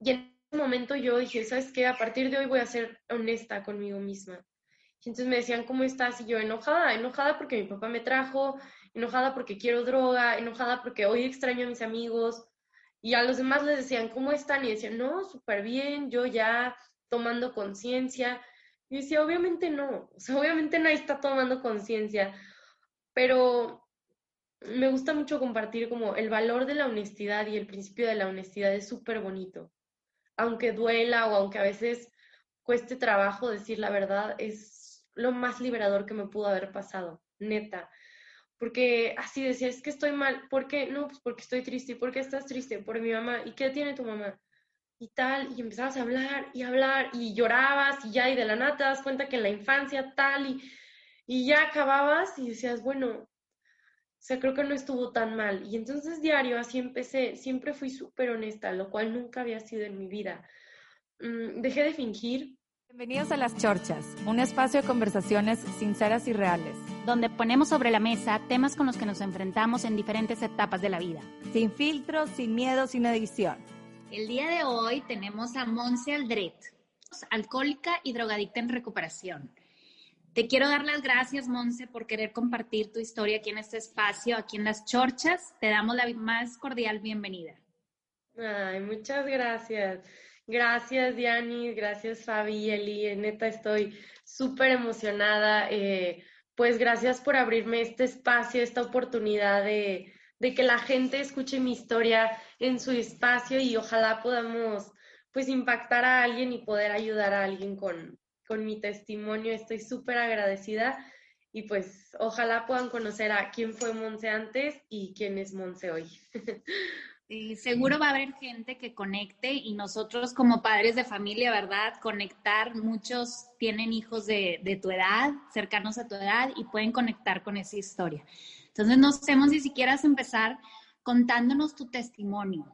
Y en ese momento yo dije, ¿sabes qué? A partir de hoy voy a ser honesta conmigo misma. Y entonces me decían, ¿cómo estás? Y yo enojada, enojada porque mi papá me trajo, enojada porque quiero droga, enojada porque hoy extraño a mis amigos. Y a los demás les decían, ¿cómo están? Y decían, no, súper bien, yo ya tomando conciencia. Y decía, obviamente no, o sea, obviamente nadie está tomando conciencia, pero me gusta mucho compartir como el valor de la honestidad y el principio de la honestidad es súper bonito. Aunque duela o aunque a veces cueste trabajo decir la verdad, es lo más liberador que me pudo haber pasado, neta porque así decía, es que estoy mal, ¿por qué? No, pues porque estoy triste, ¿por qué estás triste? Por mi mamá, ¿y qué tiene tu mamá? Y tal, y empezabas a hablar y hablar y llorabas y ya, y de la nada te das cuenta que en la infancia tal, y, y ya acababas y decías, bueno, o sea, creo que no estuvo tan mal. Y entonces diario así empecé, siempre fui súper honesta, lo cual nunca había sido en mi vida. Mm, dejé de fingir, Bienvenidos a Las Chorchas, un espacio de conversaciones sinceras y reales. donde ponemos sobre la mesa temas con los que nos enfrentamos en diferentes etapas de la vida. Sin filtros, sin miedo, sin edición. El día de hoy tenemos a Monse Aldret, alcohólica y drogadicta en recuperación. Te quiero dar las gracias, Monse, por querer compartir tu historia aquí en este espacio, aquí en Las Chorchas. Te damos la más cordial bienvenida. Ay, muchas gracias. Gracias, Diani, gracias, Fabi Eli. Neta, estoy súper emocionada. Eh, pues gracias por abrirme este espacio, esta oportunidad de, de, que la gente escuche mi historia en su espacio y ojalá podamos pues impactar a alguien y poder ayudar a alguien con, con mi testimonio. Estoy súper agradecida y pues ojalá puedan conocer a quién fue Monse antes y quién es Monse hoy. Seguro va a haber gente que conecte y nosotros como padres de familia, ¿verdad? Conectar, muchos tienen hijos de, de, tu edad, cercanos a tu edad y pueden conectar con esa historia. Entonces, no sé si siquiera empezar contándonos tu testimonio.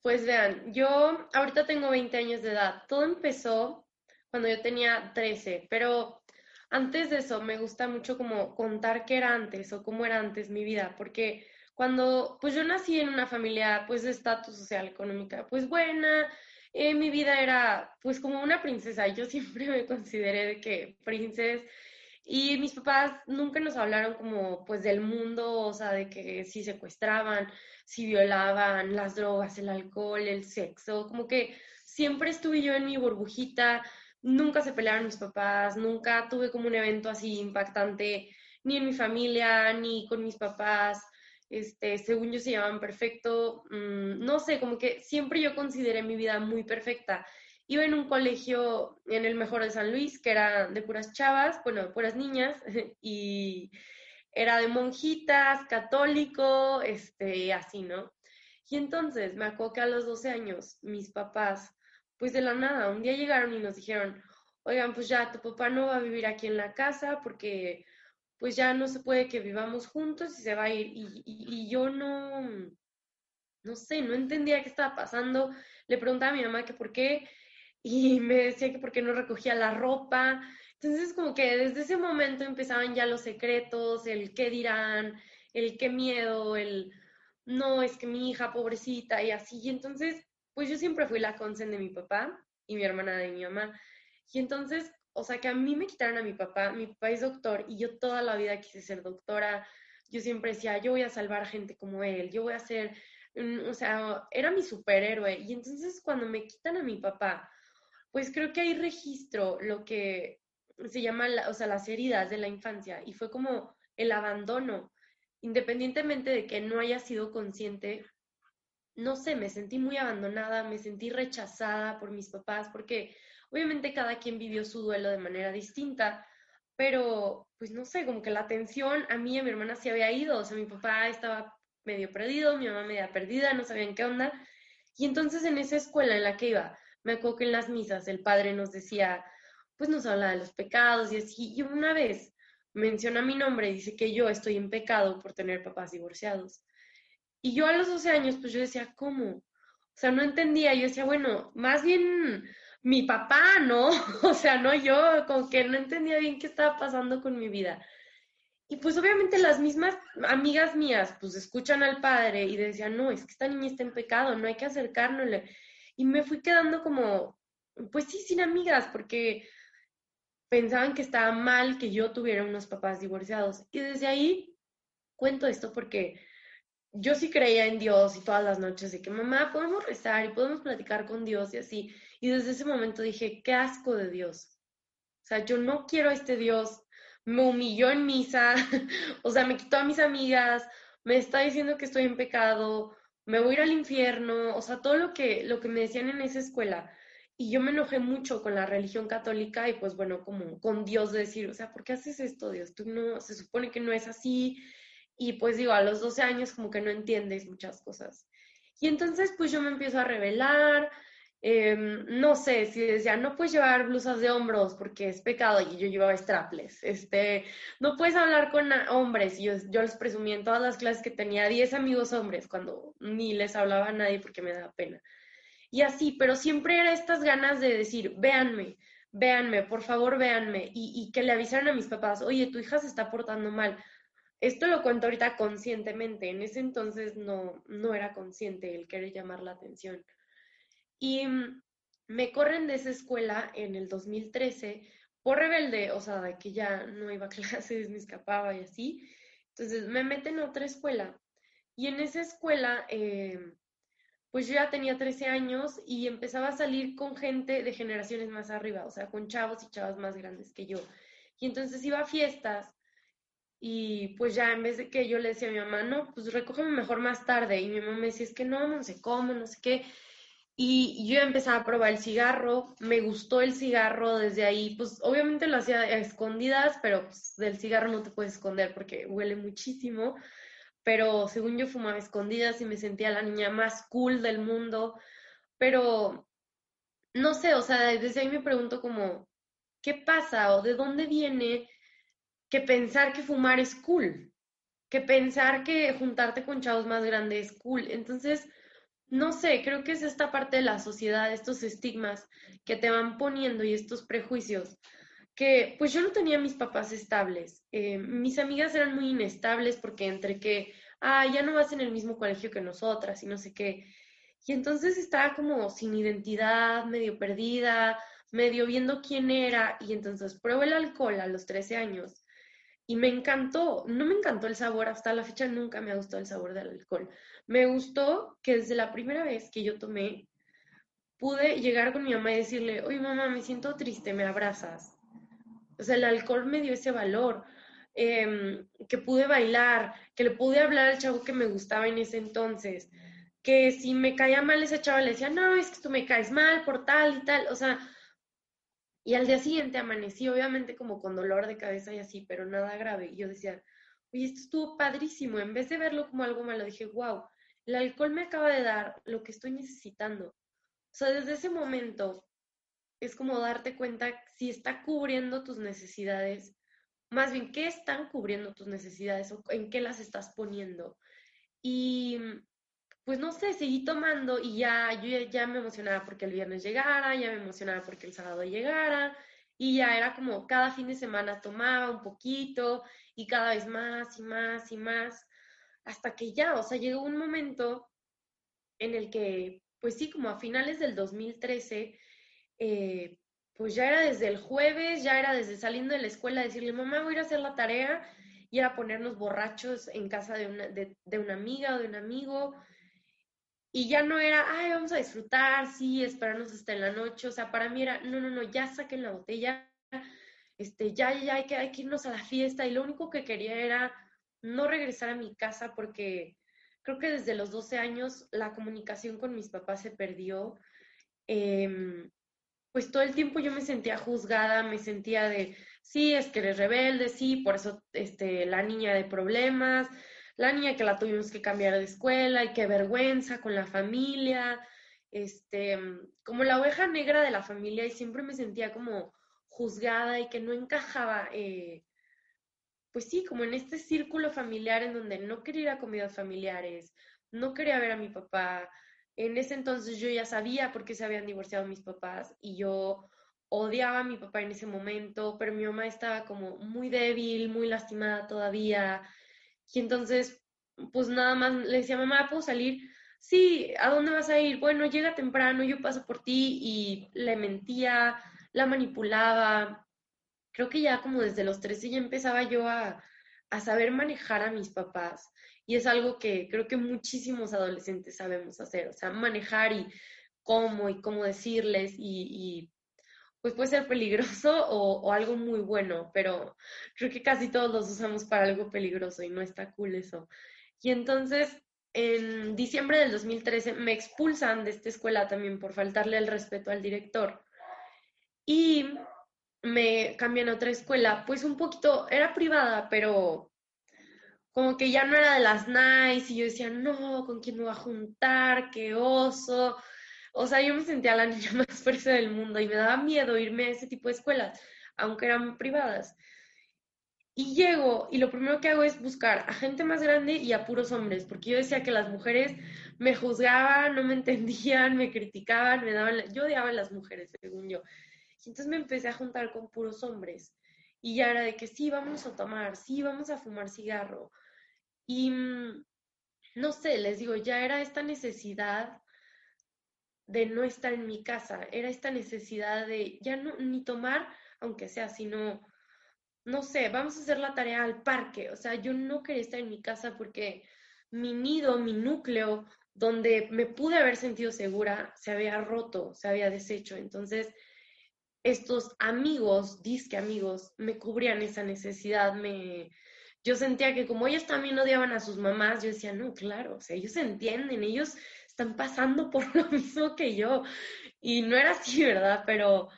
Pues vean, yo ahorita tengo 20 años de edad. Todo empezó cuando yo tenía 13, pero antes de eso me gusta mucho como contar qué era antes o cómo era antes mi vida, porque cuando pues yo nací en una familia pues de estatus social económica pues buena, eh, mi vida era pues como una princesa, yo siempre me consideré de que princesa. Y mis papás nunca nos hablaron como pues del mundo, o sea, de que si secuestraban, si violaban, las drogas, el alcohol, el sexo, como que siempre estuve yo en mi burbujita, nunca se pelearon mis papás, nunca tuve como un evento así impactante ni en mi familia, ni con mis papás este, según yo se llaman perfecto, mmm, no sé, como que siempre yo consideré mi vida muy perfecta. Iba en un colegio en el mejor de San Luis, que era de puras chavas, bueno, puras niñas, y era de monjitas, católico, este, así, ¿no? Y entonces me acuerdo que a los 12 años mis papás, pues de la nada, un día llegaron y nos dijeron, oigan, pues ya tu papá no va a vivir aquí en la casa porque pues ya no se puede que vivamos juntos y se va a ir. Y, y, y, yo no, no sé, no entendía qué estaba pasando. Le preguntaba a mi mamá que por qué y me decía que por qué no recogía la ropa. Entonces como que desde ese momento empezaban ya los secretos, el qué dirán, el qué miedo, el no, es que mi hija pobrecita y así. Y entonces, pues yo siempre fui la consen de mi papá y mi hermana de mi mamá. Y entonces o sea, que a mí me quitaron a mi papá, mi papá es doctor y yo toda la vida quise ser doctora, yo siempre decía, yo voy a salvar gente como él, yo voy a ser, o sea, era mi superhéroe. Y entonces cuando me quitan a mi papá, pues creo que ahí registro lo que se llama, o sea, las heridas de la infancia y fue como el abandono, independientemente de que no haya sido consciente, no sé, me sentí muy abandonada, me sentí rechazada por mis papás porque Obviamente cada quien vivió su duelo de manera distinta, pero pues no sé, como que la atención a mí y a mi hermana se había ido, o sea, mi papá estaba medio perdido, mi mamá media perdida, no sabían qué onda, Y entonces en esa escuela en la que iba, me acuerdo que en las misas el padre nos decía, pues nos habla de los pecados y así, y una vez menciona mi nombre y dice que yo estoy en pecado por tener papás divorciados. Y yo a los 12 años, pues yo decía, ¿cómo? O sea, no entendía, yo decía, bueno, más bien mi papá, ¿no? O sea, no yo, como que no entendía bien qué estaba pasando con mi vida. Y pues obviamente las mismas amigas mías, pues escuchan al padre y decían, no, es que esta niña está en pecado, no hay que acercárnosle. Y me fui quedando como, pues sí, sin amigas, porque pensaban que estaba mal que yo tuviera unos papás divorciados. Y desde ahí cuento esto porque yo sí creía en Dios y todas las noches de que mamá, podemos rezar y podemos platicar con Dios y así. Y desde ese momento dije, qué asco de Dios. O sea, yo no quiero a este Dios. Me humilló en misa, o sea, me quitó a mis amigas, me está diciendo que estoy en pecado, me voy a ir al infierno, o sea, todo lo que, lo que me decían en esa escuela. Y yo me enojé mucho con la religión católica y pues bueno, como con Dios decir, o sea, ¿por qué haces esto, Dios? Tú no, se supone que no es así. Y pues digo, a los 12 años como que no entiendes muchas cosas. Y entonces pues yo me empiezo a revelar, Em, no sé, si decía, no puedes llevar blusas de hombros porque es pecado y yo llevaba straples, este, no puedes hablar con hombres, y yo, yo les presumí en todas las clases que tenía 10 amigos hombres cuando ni les hablaba a nadie porque me daba pena. Y así, pero siempre era estas ganas de decir, véanme, véanme, por favor véanme, y, y que le avisaran a mis papás, oye, tu hija se está portando mal. Esto lo cuento ahorita conscientemente, en ese entonces no, no era consciente el querer llamar la atención. Y me corren de esa escuela en el 2013 por rebelde, o sea, de que ya no iba a clases, me escapaba y así. Entonces me meten a otra escuela. Y en esa escuela, eh, pues yo ya tenía 13 años y empezaba a salir con gente de generaciones más arriba, o sea, con chavos y chavas más grandes que yo. Y entonces iba a fiestas y pues ya en vez de que yo le decía a mi mamá, no, pues recógeme mejor más tarde. Y mi mamá me decía, es que no, no sé cómo, no sé qué. Y yo empecé a probar el cigarro, me gustó el cigarro desde ahí, pues obviamente lo hacía a escondidas, pero pues, del cigarro no te puedes esconder porque huele muchísimo, pero según yo fumaba escondidas y me sentía la niña más cool del mundo, pero no sé, o sea, desde ahí me pregunto como, ¿qué pasa o de dónde viene que pensar que fumar es cool? Que pensar que juntarte con chavos más grandes es cool. Entonces, no sé, creo que es esta parte de la sociedad, estos estigmas que te van poniendo y estos prejuicios, que pues yo no tenía mis papás estables. Eh, mis amigas eran muy inestables porque entre que, ah, ya no vas en el mismo colegio que nosotras y no sé qué. Y entonces estaba como sin identidad, medio perdida, medio viendo quién era. Y entonces pruebo el alcohol a los 13 años y me encantó. No me encantó el sabor, hasta la fecha nunca me ha gustado el sabor del alcohol. Me gustó que desde la primera vez que yo tomé, pude llegar con mi mamá y decirle, oye mamá, me siento triste, me abrazas. O sea, el alcohol me dio ese valor, em, que pude bailar, que le pude hablar al chavo que me gustaba en ese entonces, que si me caía mal ese chavo le decía, no, es que tú me caes mal por tal y tal, o sea, y al día siguiente amanecí, obviamente como con dolor de cabeza y así, pero nada grave. Y yo decía, oye, esto estuvo padrísimo. En vez de verlo como algo malo, dije, wow, el alcohol me acaba de dar lo que estoy necesitando. O sea, desde ese momento es como darte cuenta si está cubriendo tus necesidades, más bien, ¿qué están cubriendo tus necesidades o en qué las estás poniendo? Y pues no sé, seguí tomando y ya, yo ya, me emocionaba porque el viernes llegara, ya me emocionaba porque el sábado llegara, y ya era como cada fin de semana tomaba un poquito y cada vez más y más y más hasta que ya, o sea, llegó un momento en el que, pues sí, como a finales del 2013, eh, pues ya era desde el jueves, ya era desde saliendo de la escuela decirle, mamá, voy a ir a hacer la tarea y era ponernos borrachos en casa de una, de, de una amiga o de un amigo. Y ya no era, ay, vamos a disfrutar, sí, esperarnos hasta en la noche. O sea, para mí era, no, no, no, ya saquen la botella, este, ya, ya hay que, hay que irnos a la fiesta. Y lo único que quería era no regresar a mi casa porque creo que desde los 12 años la comunicación con mis papás se perdió. Em, pues todo el tiempo yo me sentía juzgada, me sentía de, sí, es que eres rebelde, sí, por eso este, la niña de problemas, la niña que la tuvimos que cambiar de escuela y qué vergüenza con la familia. este, como la oveja negra de la familia y siempre me sentía como juzgada y que no encajaba, eh, pues sí, como en este círculo familiar en donde no quería ir a comidas familiares, no quería ver a mi papá. En ese entonces yo ya sabía por qué se habían divorciado mis papás y yo odiaba a mi papá en ese momento, pero mi mamá estaba como muy débil, muy lastimada todavía. Y entonces, pues nada más le decía, mamá, ¿puedo salir? Sí, ¿a dónde vas a ir? Bueno, llega temprano, yo paso por ti y le mentía, la manipulaba. Creo que ya como desde los 13 ya empezaba yo a, a saber manejar a mis papás. Y es algo que creo que muchísimos adolescentes sabemos hacer, o sea, manejar y cómo y cómo decirles y, pues puede ser peligroso o, algo muy bueno, pero creo que casi todos los usamos para algo peligroso y no está cool eso. Y entonces, en diciembre del 2013 me expulsan de esta escuela también por faltarle el respeto al director y me cambian a otra escuela, pues un poquito, era privada, pero como que ya no era de las nice y yo decía, no, ¿con quién me voy a juntar? ¡Qué oso! O sea, yo me sentía la niña más fuerte del mundo y me daba miedo irme a ese tipo de escuelas, aunque eran privadas. Y llego y lo primero que hago es buscar a gente más grande y a puros hombres, porque yo decía que las mujeres me juzgaban, no me entendían, me criticaban, me daban, yo odiaba a las mujeres, según yo. Y entonces me empecé a juntar con puros hombres. Y ya era de que sí, vamos a tomar, sí, vamos a fumar cigarro. Y mm, no sé, les digo, ya era esta necesidad de no estar en mi casa, era esta necesidad de ya no ni tomar, aunque sea, sino, no sé, vamos a hacer la tarea al parque, o sea, yo no quería estar en mi casa porque mi nido, mi núcleo, donde me pude haber sentido segura, se había roto, se había deshecho, entonces estos amigos, disque amigos, me cubrían esa necesidad, me, yo sentía que como ellos también odiaban a sus mamás, yo decía, no, claro, o sea, ellos entienden, ellos están pasando por lo mismo que yo. Y no era así, ¿verdad? Pero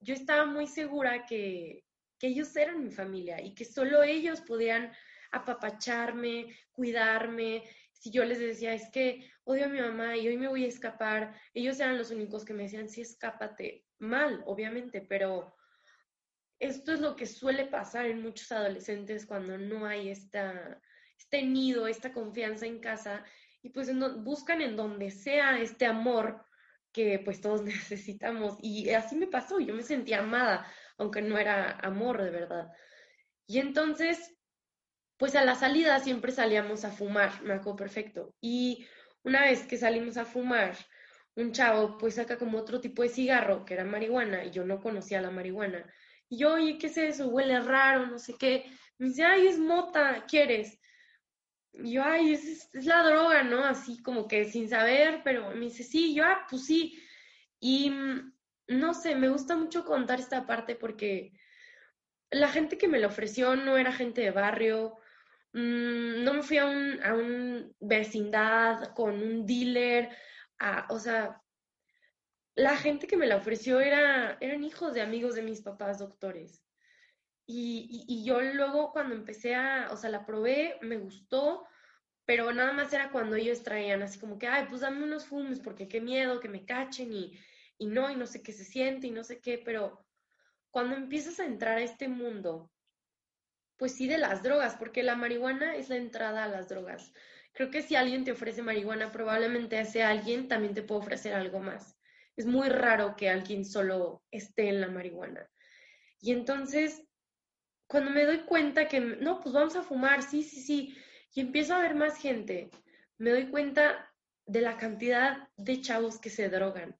yo estaba muy segura que, que ellos eran mi familia y que solo ellos podían apapacharme, cuidarme. Si yo les decía, es que odio a mi mamá y hoy me voy a escapar, ellos eran los únicos que me decían, sí, escápate. Mal, obviamente, pero esto es lo que suele pasar en muchos adolescentes cuando no hay esta, este nido, esta confianza en casa y pues buscan en donde sea este amor que pues todos necesitamos. Y así me pasó, yo me sentía amada, aunque no era amor de verdad. Y entonces, pues a la salida siempre salíamos a fumar, me acuerdo perfecto. Y una vez que salimos a fumar, un chavo pues saca como otro tipo de cigarro, que era marihuana, y yo no conocía la marihuana. Y yo, oye, ¿qué es eso? Huele raro, no sé qué. Me dice, ay, es mota, ¿quieres? Yo, ay, es, es, la droga, ¿no? Así como que sin saber, pero me dice, sí, yo, ah, pues sí. Y mm, no sé, me gusta mucho contar esta parte porque la gente que me lo ofreció no era gente de barrio, mmm, no me fui a un, a un vecindad con un dealer, o sea, la gente que me la ofreció era, eran hijos de amigos de mis papás doctores. Y, yo luego cuando empecé a, o sea, la probé, me gustó, pero nada más era cuando ellos traían así como que, ay, pues dame unos fumes porque qué miedo que me cachen y, y no, y no sé qué se siente y no sé qué, pero cuando empiezas a entrar a este mundo, pues sí de las drogas, porque la marihuana es la entrada a las drogas. Creo que si alguien te ofrece marihuana, probablemente ese alguien también te puede ofrecer algo más es muy raro que alguien solo esté en la marihuana. Y entonces, cuando me doy cuenta que, no, pues vamos a fumar, sí, sí, sí, y empiezo a ver más gente, me doy cuenta de la cantidad de chavos que se drogan.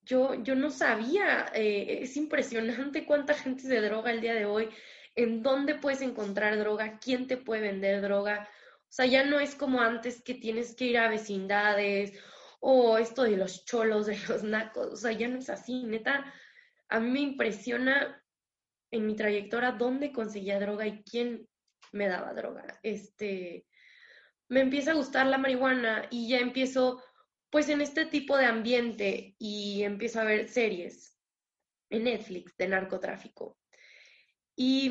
Yo, yo no sabía, eh, es impresionante cuánta gente se droga el día de hoy, en dónde puedes encontrar droga, quién te puede vender droga. O sea, ya no es como antes que tienes que ir a vecindades o esto de los cholos, de los nacos, o sea, ya no es así, neta, a mí me impresiona en mi trayectoria dónde conseguía droga y quién me daba droga. Este, me empieza a gustar la marihuana y ya empiezo pues en este tipo de ambiente y empiezo a ver series en Netflix de narcotráfico. Y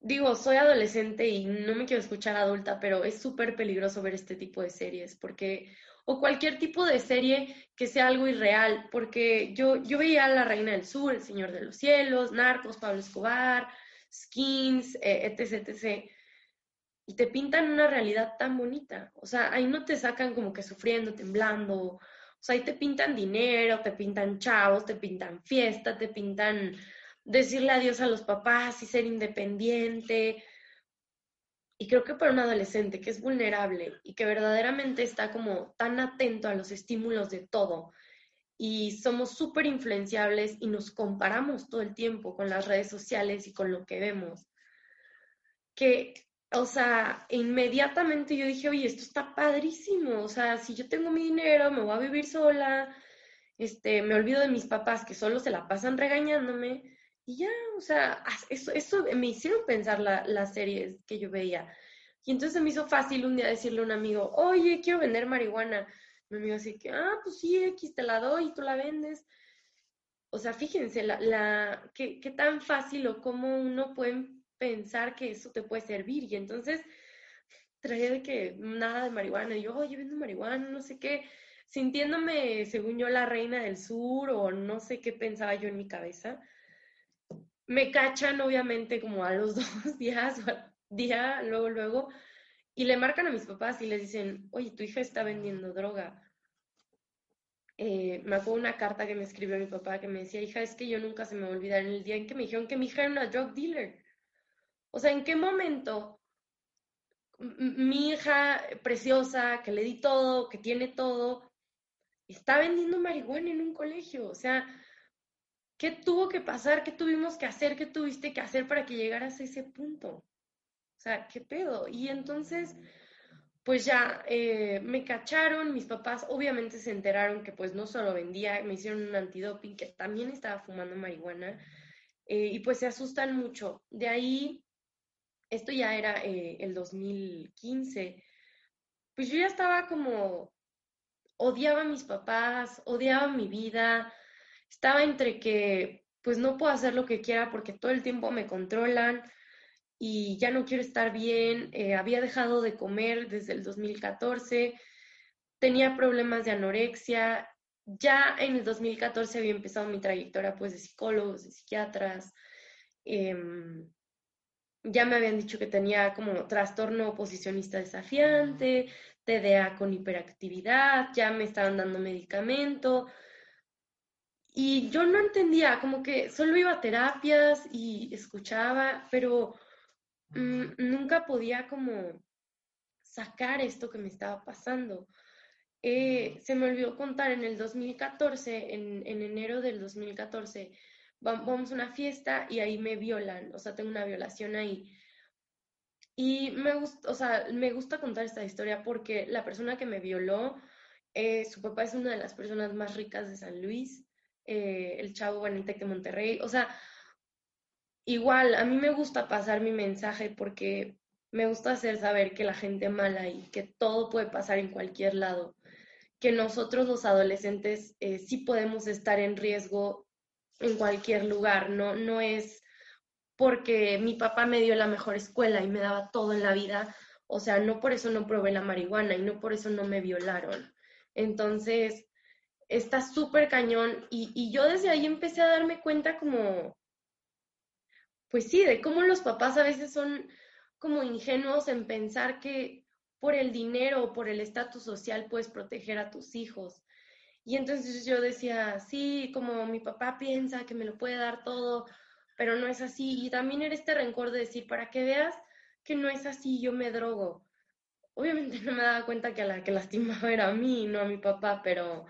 digo, soy adolescente y no me quiero escuchar adulta, pero es súper peligroso ver este tipo de series porque o cualquier tipo de serie que sea algo irreal, porque yo, yo veía La Reina del Sur, El Señor de los Cielos, Narcos, Pablo Escobar, Skins, eh, etc, etc. Y te pintan una realidad tan bonita. O sea, ahí no te sacan como que sufriendo, temblando. O sea, ahí te pintan dinero, te pintan chavos, te pintan fiesta, te pintan decirle adiós a los papás y ser independiente. Y creo que para un adolescente que es vulnerable y que verdaderamente está como tan atento a los estímulos de todo y somos súper influenciables y nos comparamos todo el tiempo con las redes sociales y con lo que vemos, que, o sea, inmediatamente yo dije, oye, esto está padrísimo, o sea, si yo tengo mi dinero, me voy a vivir sola, este, me olvido de mis papás que solo se la pasan regañándome y ya, o sea, eso, eso me hicieron pensar las series que yo veía. Y entonces me hizo fácil un día decirle a un amigo, oye, quiero vender marihuana. Mi amigo así que, ah, pues sí, X te la doy y tú la vendes. O sea, fíjense, la, la, qué, qué tan fácil o cómo uno puede pensar que eso te puede servir. Y entonces traía de que nada de marihuana. Y yo, oye, vendo marihuana, no sé qué. Sintiéndome, según yo, la reina del sur o no sé qué pensaba yo en mi cabeza me cachan obviamente como a los dos días o al día, luego, luego, y le marcan a mis papás y les dicen, oye, tu hija está vendiendo droga. Eh, me acuerdo una carta que me escribió mi papá que me decía, hija, es que yo nunca se me va a olvidar en el día en que me dijeron que mi hija era una drug dealer. O sea, ¿en qué momento mi hija preciosa, que le di todo, que tiene todo, está vendiendo marihuana en un colegio? O sea, ¿Qué tuvo que pasar? ¿Qué tuvimos que hacer? ¿Qué tuviste que hacer para que llegaras a ese punto? O sea, ¿qué pedo? Y entonces, pues ya eh, me cacharon, mis papás obviamente se enteraron que pues no solo vendía, me hicieron un antidoping, que también estaba fumando marihuana, eh, y pues se asustan mucho. De ahí, esto ya era eh, el 2015, pues yo ya estaba como, odiaba a mis papás, odiaba mi vida, estaba entre que pues no puedo hacer lo que quiera porque todo el tiempo me controlan y ya no quiero estar bien, eh, había dejado de comer desde el 2014, tenía problemas de anorexia, ya en el 2014 había empezado mi trayectoria pues de psicólogos, de psiquiatras, em, ya me habían dicho que tenía como trastorno oposicionista desafiante, TDA con hiperactividad, ya me estaban dando medicamento, y yo no entendía, como que solo iba a terapias y escuchaba, pero mm, nunca podía como sacar esto que me estaba pasando. Eh, se me olvidó contar en el 2014, en, en enero del 2014, vamos a una fiesta y ahí me violan, o sea, tengo una violación ahí. Y me gusta, o sea, me gusta contar esta historia porque la persona que me violó, eh, su papá es una de las personas más ricas de San Luis eh, el chavo en el TEC de Monterrey. O sea, igual, a mí me gusta pasar mi mensaje porque me gusta hacer saber que la gente mala y que todo puede pasar en cualquier lado, que nosotros los adolescentes eh, sí podemos estar en riesgo en cualquier lugar, no, no es porque mi papá me dio la mejor escuela y me daba todo en la vida, o sea, no por eso no probé la marihuana y no por eso no me violaron. Entonces, está súper cañón y, yo desde ahí empecé a darme cuenta como, pues sí, de cómo los papás a veces son como ingenuos en pensar que por el dinero o por el estatus social puedes proteger a tus hijos. Y entonces yo decía, sí, como mi papá piensa que me lo puede dar todo, pero no es así. Y también era este rencor de decir, para que veas que no es así, yo me drogo. Obviamente no me daba cuenta que la que lastimaba era a mí, no a mi papá, pero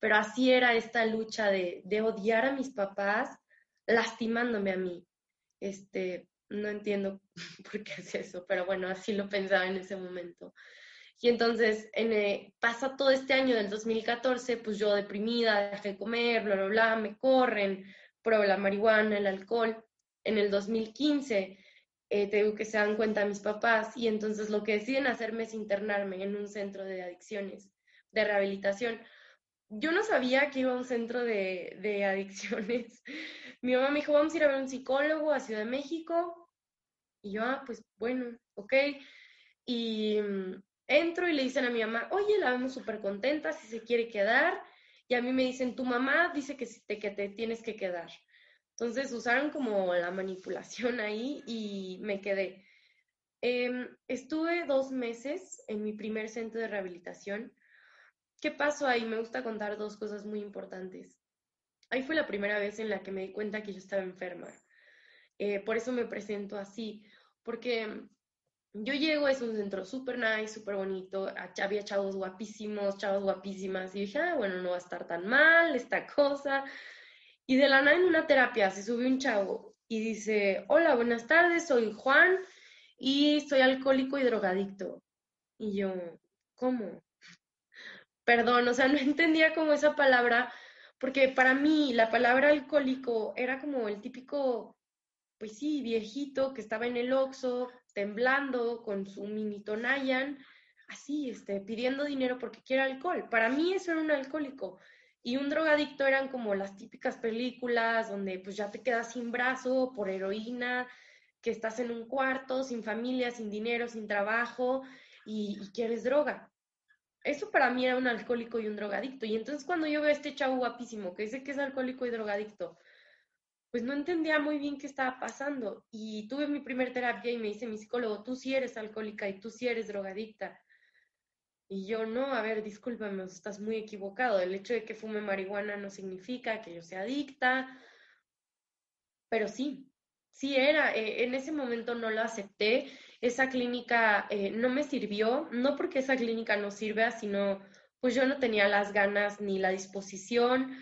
pero así era esta lucha de, odiar a mis papás lastimándome a mí. Este, no entiendo por qué es eso, pero bueno, así lo pensaba en ese momento. Y entonces en, eh, pasa todo este año del 2014, pues yo deprimida, dejé de comer, bla, bla, bla, me corren, pruebo la marihuana, el alcohol. En el 2015 eh, tengo que se dan cuenta mis papás y entonces lo que deciden hacerme es internarme en un centro de adicciones, de rehabilitación yo no sabía que iba a un centro de, adicciones. Mi mamá me dijo, vamos a ir a ver un psicólogo a Ciudad de México. Y yo, ah, pues bueno, ok. Y mm, entro y le dicen a mi mamá, oye, la vemos súper contenta, si se quiere quedar. Y a mí me dicen, tu mamá dice que, te, que te tienes que quedar. Entonces usaron como la manipulación ahí y me quedé. Em, estuve dos meses en mi primer centro de rehabilitación. ¿Qué pasó ahí? Me gusta contar dos cosas muy importantes. Ahí fue la primera vez en la que me di cuenta que yo estaba enferma. Eh, por eso me presento así, porque yo llego, es un centro súper nice, súper bonito, había chavos guapísimos, chavos guapísimas, y dije, ah, bueno, no va a estar tan mal esta cosa. Y de la nada en una terapia se sube un chavo y dice, hola, buenas tardes, soy Juan y soy alcohólico y drogadicto. Y yo, ¿cómo? Perdón, o sea, no entendía como esa palabra, porque para mí la palabra alcohólico era como el típico, pues sí, viejito que estaba en el Oxxo, temblando con su mini Tonayan, así, este, pidiendo dinero porque quiere alcohol. Para mí eso era un alcohólico. Y un drogadicto eran como las típicas películas donde pues ya te quedas sin brazo por heroína, que estás en un cuarto, sin familia, sin dinero, sin trabajo y, quieres droga. Eso para mí era un alcohólico y un drogadicto. Y entonces cuando yo veo a este chavo guapísimo que dice que es alcohólico y drogadicto, pues no entendía muy bien qué estaba pasando. Y tuve mi primer terapia y me dice mi psicólogo, tú sí eres alcohólica y tú sí eres drogadicta. Y yo, no, a ver, discúlpame, estás muy equivocado. El hecho de que fume marihuana no significa que yo sea adicta. Pero sí, sí era. Eh, en ese momento no lo acepté. Esa clínica eh, no me sirvió, no porque esa clínica no sirva, sino pues yo no tenía las ganas ni la disposición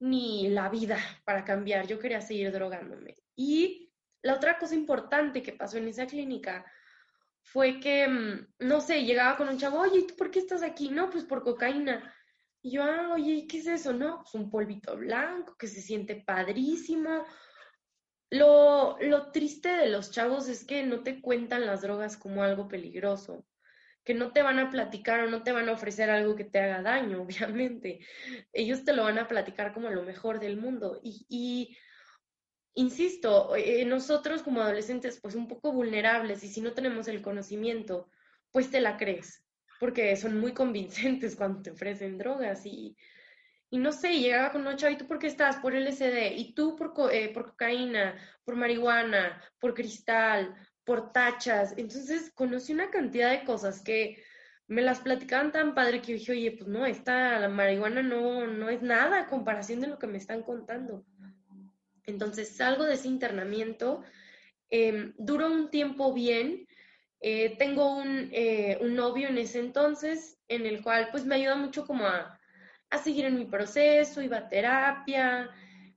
ni la vida para cambiar. Yo quería seguir drogándome. Y la otra cosa importante que pasó en esa clínica fue que, mm, no sé, llegaba con un chavo, oye, ¿tú por qué estás aquí? No, pues por cocaína. Y yo, ah, oye, ¿qué es eso? No, pues un polvito blanco que se siente padrísimo. Lo, lo triste de los chavos es que no te cuentan las drogas como algo peligroso que no te van a platicar o no te van a ofrecer algo que te haga daño, obviamente. Ellos te lo van a platicar como lo mejor del mundo. Y, insisto, eh, nosotros como adolescentes, pues un poco vulnerables y si no tenemos el conocimiento, pues te la crees, porque son muy convincentes cuando te ofrecen drogas y, y no sé, llegaba con un ¿y tú por qué estás? Por LSD, y tú por, eh, por cocaína, por marihuana, por cristal, por tachas. Entonces conocí una cantidad de cosas que me las platicaban tan padre que yo dije, oye, pues no, esta la marihuana no, no es nada a comparación de lo que me están contando. Entonces salgo de ese internamiento, em, duró un tiempo bien, eh, tengo un, eh, un, novio en ese entonces en el cual pues me ayuda mucho como a, a seguir en mi proceso, iba a terapia,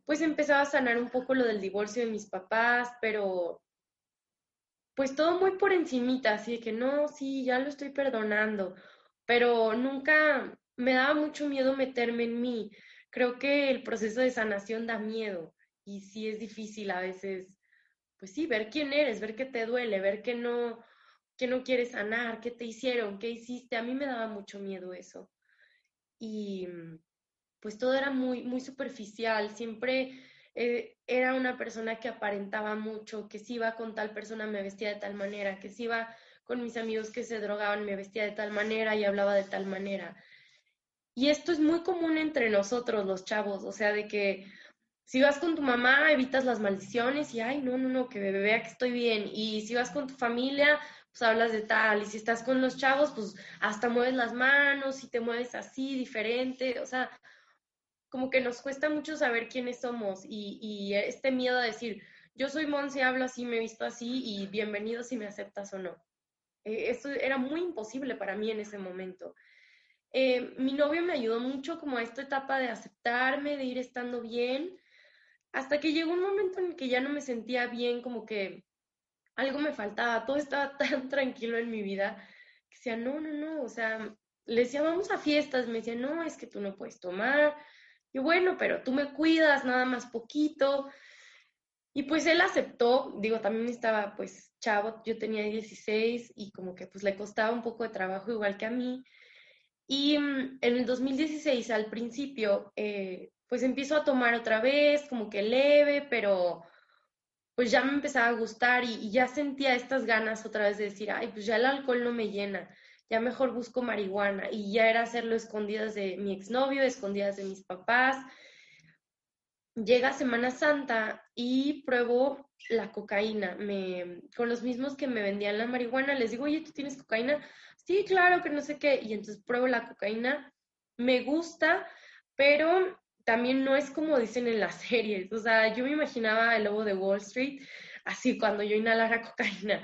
pues empezaba a sanar un poco lo del divorcio de mis papás, pero pues todo muy por encimita, así de que no, sí, ya lo estoy perdonando, pero nunca me daba mucho miedo meterme en mí. Creo que el proceso de sanación da miedo y sí es difícil a veces, pues sí, ver quién eres, ver qué te duele, ver que no, que no quieres sanar, qué te hicieron, qué hiciste. A mí me daba mucho miedo eso. Y pues todo era muy, muy superficial, siempre eh, era una persona que aparentaba mucho, que si iba con tal persona me vestía de tal manera, que si iba con mis amigos que se drogaban me vestía de tal manera y hablaba de tal manera. Y esto es muy común entre nosotros los chavos, o sea, de que si vas con tu mamá evitas las maldiciones y, ay, no, no, no, que vea que estoy bien. Y si vas con tu familia, pues hablas de tal. Y si estás con los chavos, pues hasta mueves las manos y te mueves así, diferente. O sea, como que nos cuesta mucho saber quiénes somos y, este miedo a decir, yo soy Monse, hablo así, me he visto así y bienvenido si me aceptas o no. Eh, eso era muy imposible para mí en ese momento. Eh, mi novio me ayudó mucho como a esta etapa de aceptarme, de ir estando bien, hasta que llegó un momento en el que ya no me sentía bien, como que algo me faltaba, todo estaba tan tranquilo en mi vida, que decía, no, no, no, o sea, le decía, vamos a fiestas, me decía, no, es que tú no puedes tomar, y bueno, pero tú me cuidas nada más poquito. Y pues él aceptó, digo, también estaba pues chavo, yo tenía 16 y como que pues le costaba un poco de trabajo igual que a mí. Y mm, en el 2016 al principio eh, pues empiezo a tomar otra vez, como que leve, pero pues ya me empezaba a gustar y, ya sentía estas ganas otra vez de decir, ay, pues ya el alcohol no me llena, ya mejor busco marihuana y ya era hacerlo escondidas de mi exnovio, escondidas de mis papás. Llega Semana Santa y pruebo la cocaína, me, con los mismos que me vendían la marihuana, les digo, oye, ¿tú tienes cocaína? Sí, claro que no sé qué, y entonces pruebo la cocaína, me gusta, pero también no es como dicen en las series, o sea, yo me imaginaba el lobo de Wall Street así cuando yo inhalara cocaína.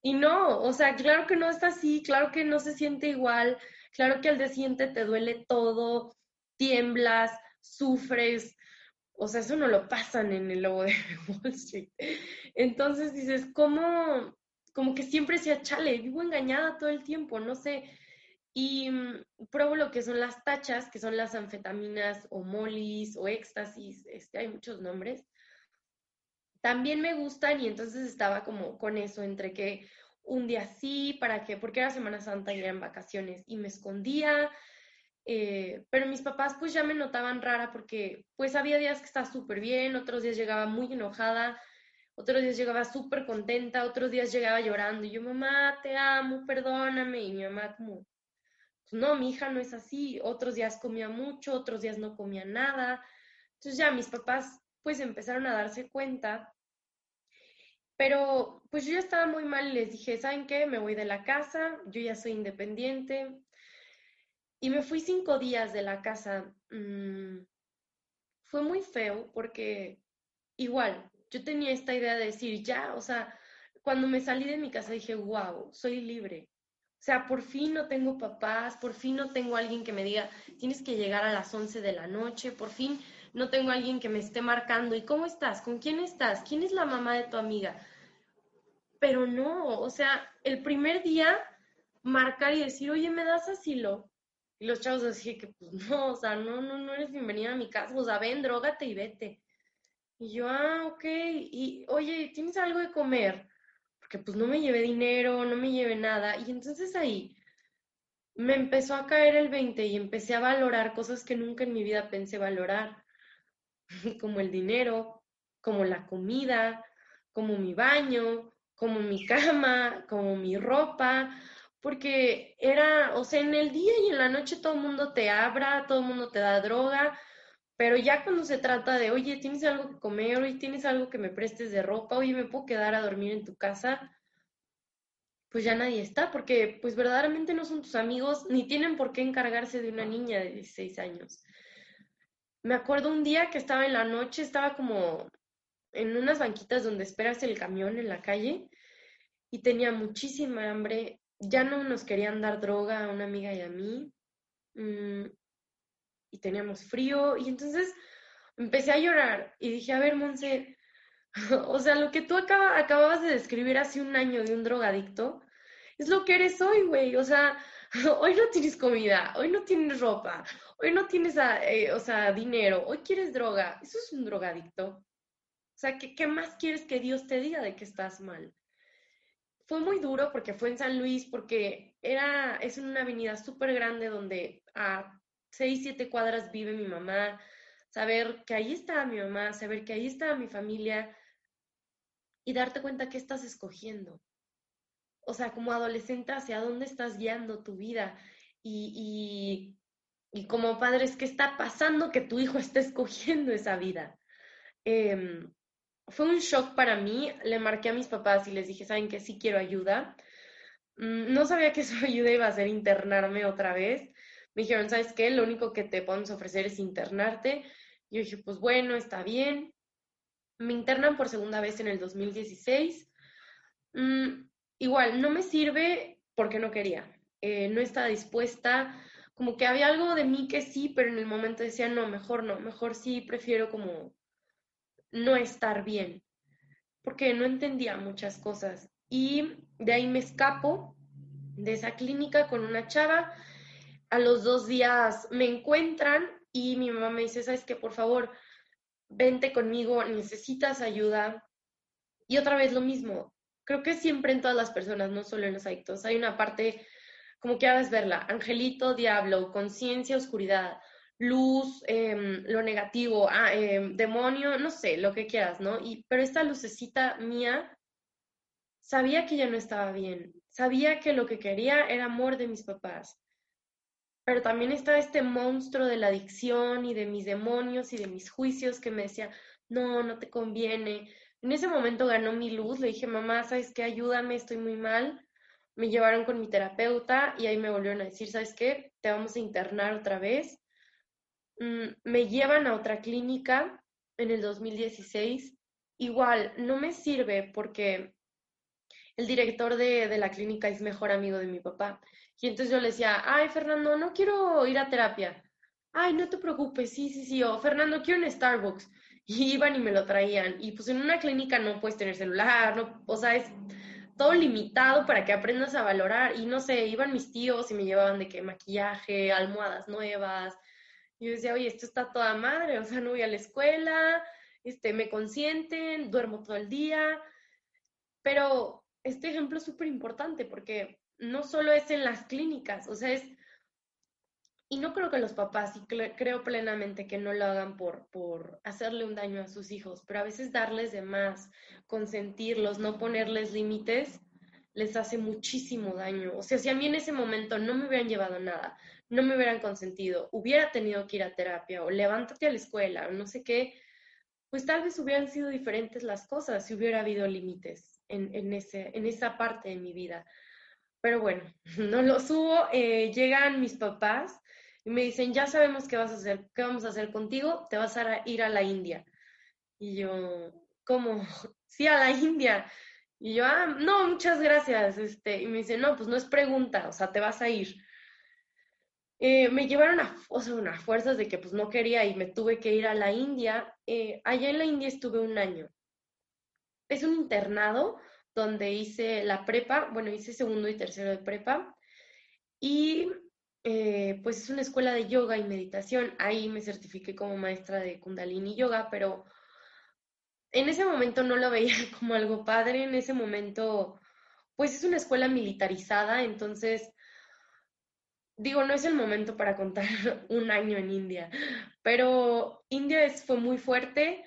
Y no, o sea, claro que no está así, claro que no se siente igual, claro que al día te duele todo, tiemblas, sufres, o sea, eso no lo pasan en el lobo de Wall Street. Entonces dices, ¿cómo? Como que siempre se chale, vivo engañada todo el tiempo, no sé. Y mm, pruebo lo que son las tachas, que son las anfetaminas o molis o éxtasis, este, hay muchos nombres. También me gustan y entonces estaba como con eso, entre que un día sí, para que, porque era Semana Santa y eran vacaciones y me escondía, eh, pero mis papás pues ya me notaban rara porque pues había días que estaba súper bien, otros días llegaba muy enojada, otros días llegaba súper contenta, otros días llegaba llorando y yo, mamá, te amo, perdóname, y mi mamá como, no, mi hija no es así, otros días comía mucho, otros días no comía nada, entonces ya mis papás pues empezaron a darse cuenta. Pero pues yo ya estaba muy mal y les dije, ¿saben qué? Me voy de la casa, yo ya soy independiente. Y me fui cinco días de la casa. Mm, fue muy feo porque igual, yo tenía esta idea de decir, ya, o sea, cuando me salí de mi casa dije, wow, soy libre. O sea, por fin no tengo papás, por fin no tengo alguien que me diga, tienes que llegar a las 11 de la noche, por fin no tengo alguien que me esté marcando, ¿y cómo estás? ¿Con quién estás? ¿Quién es la mamá de tu amiga? Pero no, o sea, el primer día marcar y decir, oye, ¿me das asilo? Y los chavos decían que pues no, o sea, no, no, no eres bienvenida a mi casa, o sea, ven, drogate y vete. Y yo, ah, ok, y oye, ¿tienes algo de comer? Porque pues no me llevé dinero, no me llevé nada. Y entonces ahí me empezó a caer el 20 y empecé a valorar cosas que nunca en mi vida pensé valorar. como el dinero, como la comida, como mi baño, como mi cama, como mi ropa, porque era, o sea, en el día y en la noche todo el mundo te abra, todo el mundo te da droga, pero ya cuando se trata de, oye, ¿tienes algo que comer? Oye, ¿tienes algo que me prestes de ropa? Oye, ¿me puedo quedar a dormir en tu casa? Pues ya nadie está, porque pues verdaderamente no son tus amigos, ni tienen por qué encargarse de una niña de 16 años. Me acuerdo un día que estaba en la noche, estaba como en unas banquitas donde esperas el camión en la calle y tenía muchísima hambre. Ya no nos querían dar droga a una amiga y a mí. Mm, y teníamos frío. Y entonces empecé a llorar y dije, a ver, Monse, o sea, lo que tú acababas de describir hace un año de un drogadicto, es lo que eres hoy, güey. O sea, hoy no tienes comida, hoy no tienes ropa, hoy no tienes, ah, eh, o sea, dinero, hoy quieres droga. Eso es un drogadicto. O sea, ¿qué, ¿qué, más quieres que Dios te diga de que estás mal? Fue muy duro porque fue en San Luis, porque era, es una avenida súper grande donde a seis, siete cuadras vive mi mamá, saber que ahí está mi mamá, saber que ahí está mi familia y darte cuenta que estás escogiendo o sea, como adolescente, hacia dónde estás guiando tu vida y, y, y como padres, ¿qué está pasando que tu hijo esté escogiendo esa vida? Em, fue un shock para mí, le marqué a mis papás y les dije, ¿saben que sí quiero ayuda? Mm, no sabía que su ayuda iba a ser internarme otra vez. Me dijeron, ¿sabes qué? Lo único que te podemos ofrecer es internarte. Yo dije, pues bueno, está bien. Me internan por segunda vez en el 2016 igual, no me sirve porque no quería, eh, no estaba dispuesta, como que había algo de mí que sí, pero en el momento decía, no, mejor no, mejor sí, prefiero como no estar bien, porque no entendía muchas cosas. Y de ahí me escapo de esa clínica con una chava. A los dos días me encuentran y mi mamá me dice, sabes que por favor, vente conmigo, necesitas ayuda. Y otra vez lo mismo, creo que siempre en todas las personas, no solo en los adictos, hay una parte, como quieras verla, angelito, diablo, conciencia, oscuridad, luz, em, lo negativo, ah, em, demonio, no sé, lo que quieras, ¿no? Y, pero esta lucecita mía sabía que ya no estaba bien sabía que lo que quería era amor de mis papás. Pero también estaba este monstruo de la adicción y de mis demonios y de mis juicios que me decía, no, no te conviene. En ese momento ganó mi luz, le dije, mamá, ¿sabes qué? Ayúdame, estoy muy mal. Me llevaron con mi terapeuta y ahí me volvieron a decir, ¿sabes qué? Te vamos a internar otra vez. Mm, me llevan a otra clínica en el 2016. Igual, no me sirve porque el director de, la clínica es mejor amigo de mi papá. Y entonces yo le decía, ay, Fernando, no quiero ir a terapia. Ay, no te preocupes, sí, sí, sí. O Fernando, quiero un Starbucks. Y iban y me lo traían. Y pues en una clínica no puedes tener celular, no, o sea, es todo limitado para que aprendas a valorar. Y no sé, iban mis tíos y me llevaban de que maquillaje, almohadas nuevas. Y yo decía, oye, esto está toda madre, o sea, no voy a la escuela, este, me consienten, duermo todo el día. Pero este ejemplo es súper importante porque no solo es en las clínicas, o sea, es, y no creo que los papás, y creo plenamente que no lo hagan por, por hacerle un daño a sus hijos, pero a veces darles de más, consentirlos, no ponerles límites, les hace muchísimo daño. O sea, si a mí en ese momento no me hubieran llevado nada, no me hubieran consentido, hubiera tenido que ir a terapia o levántate a la escuela o no sé qué, pues tal vez hubieran sido diferentes las cosas si hubiera habido límites en, en, ese, en esa parte de mi vida. Pero bueno, no lo subo. Eh, llegan mis papás y me dicen, ya sabemos qué vas a hacer, qué vamos a hacer contigo, te vas a ir a la India. Y yo, ¿cómo? Sí, a la India. Y yo, ah, no, muchas gracias. Este, y me dicen, no, pues no es pregunta, o sea, te vas a ir. Eh, me llevaron a, o sea, unas fuerzas de que pues no quería y me tuve que ir a la India. Eh, allá en la India estuve un año. Es un internado donde hice la prepa, bueno, hice segundo y tercero de prepa, y eh, pues es una escuela de yoga y meditación. Ahí me certifiqué como maestra de kundalini yoga, pero en ese momento no lo veía como algo padre, en ese momento, pues es una escuela militarizada, entonces, digo, no es el momento para contar un año en India, pero India es, fue muy fuerte.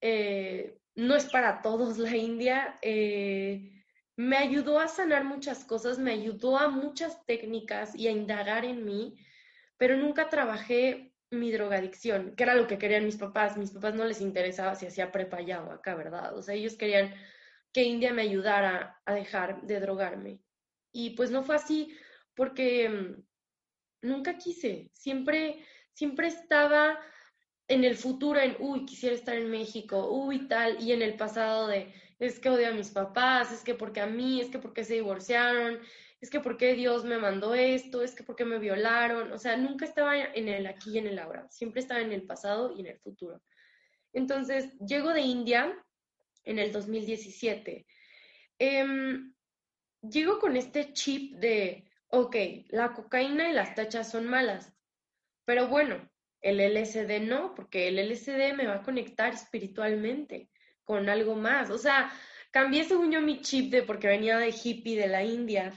Eh, no es para todos la India. Eh, me ayudó a sanar muchas cosas, me ayudó a muchas técnicas y a indagar en mí, pero nunca trabajé mi drogadicción, que era lo que querían mis papás. Mis papás no les interesaba si hacía prepa o acá, ¿verdad? O sea, ellos querían que India me ayudara a dejar de drogarme. Y pues no fue así porque mm, nunca quise, siempre, siempre estaba en el futuro en, uy, quisiera estar en México, uy, tal, y en el pasado de, es que odio a mis papás, es que porque a mí, es que porque se divorciaron, es que porque Dios me mandó esto, es que porque me violaron, o sea, nunca estaba en el aquí y en el ahora, siempre estaba en el pasado y en el futuro. Entonces, llego de India en el 2017. Em, llego con este chip de, ok, la cocaína y las tachas son malas, pero bueno, el LSD no, porque el LSD me va a conectar espiritualmente con algo más. O sea, cambié según yo mi chip de porque venía de hippie de la India.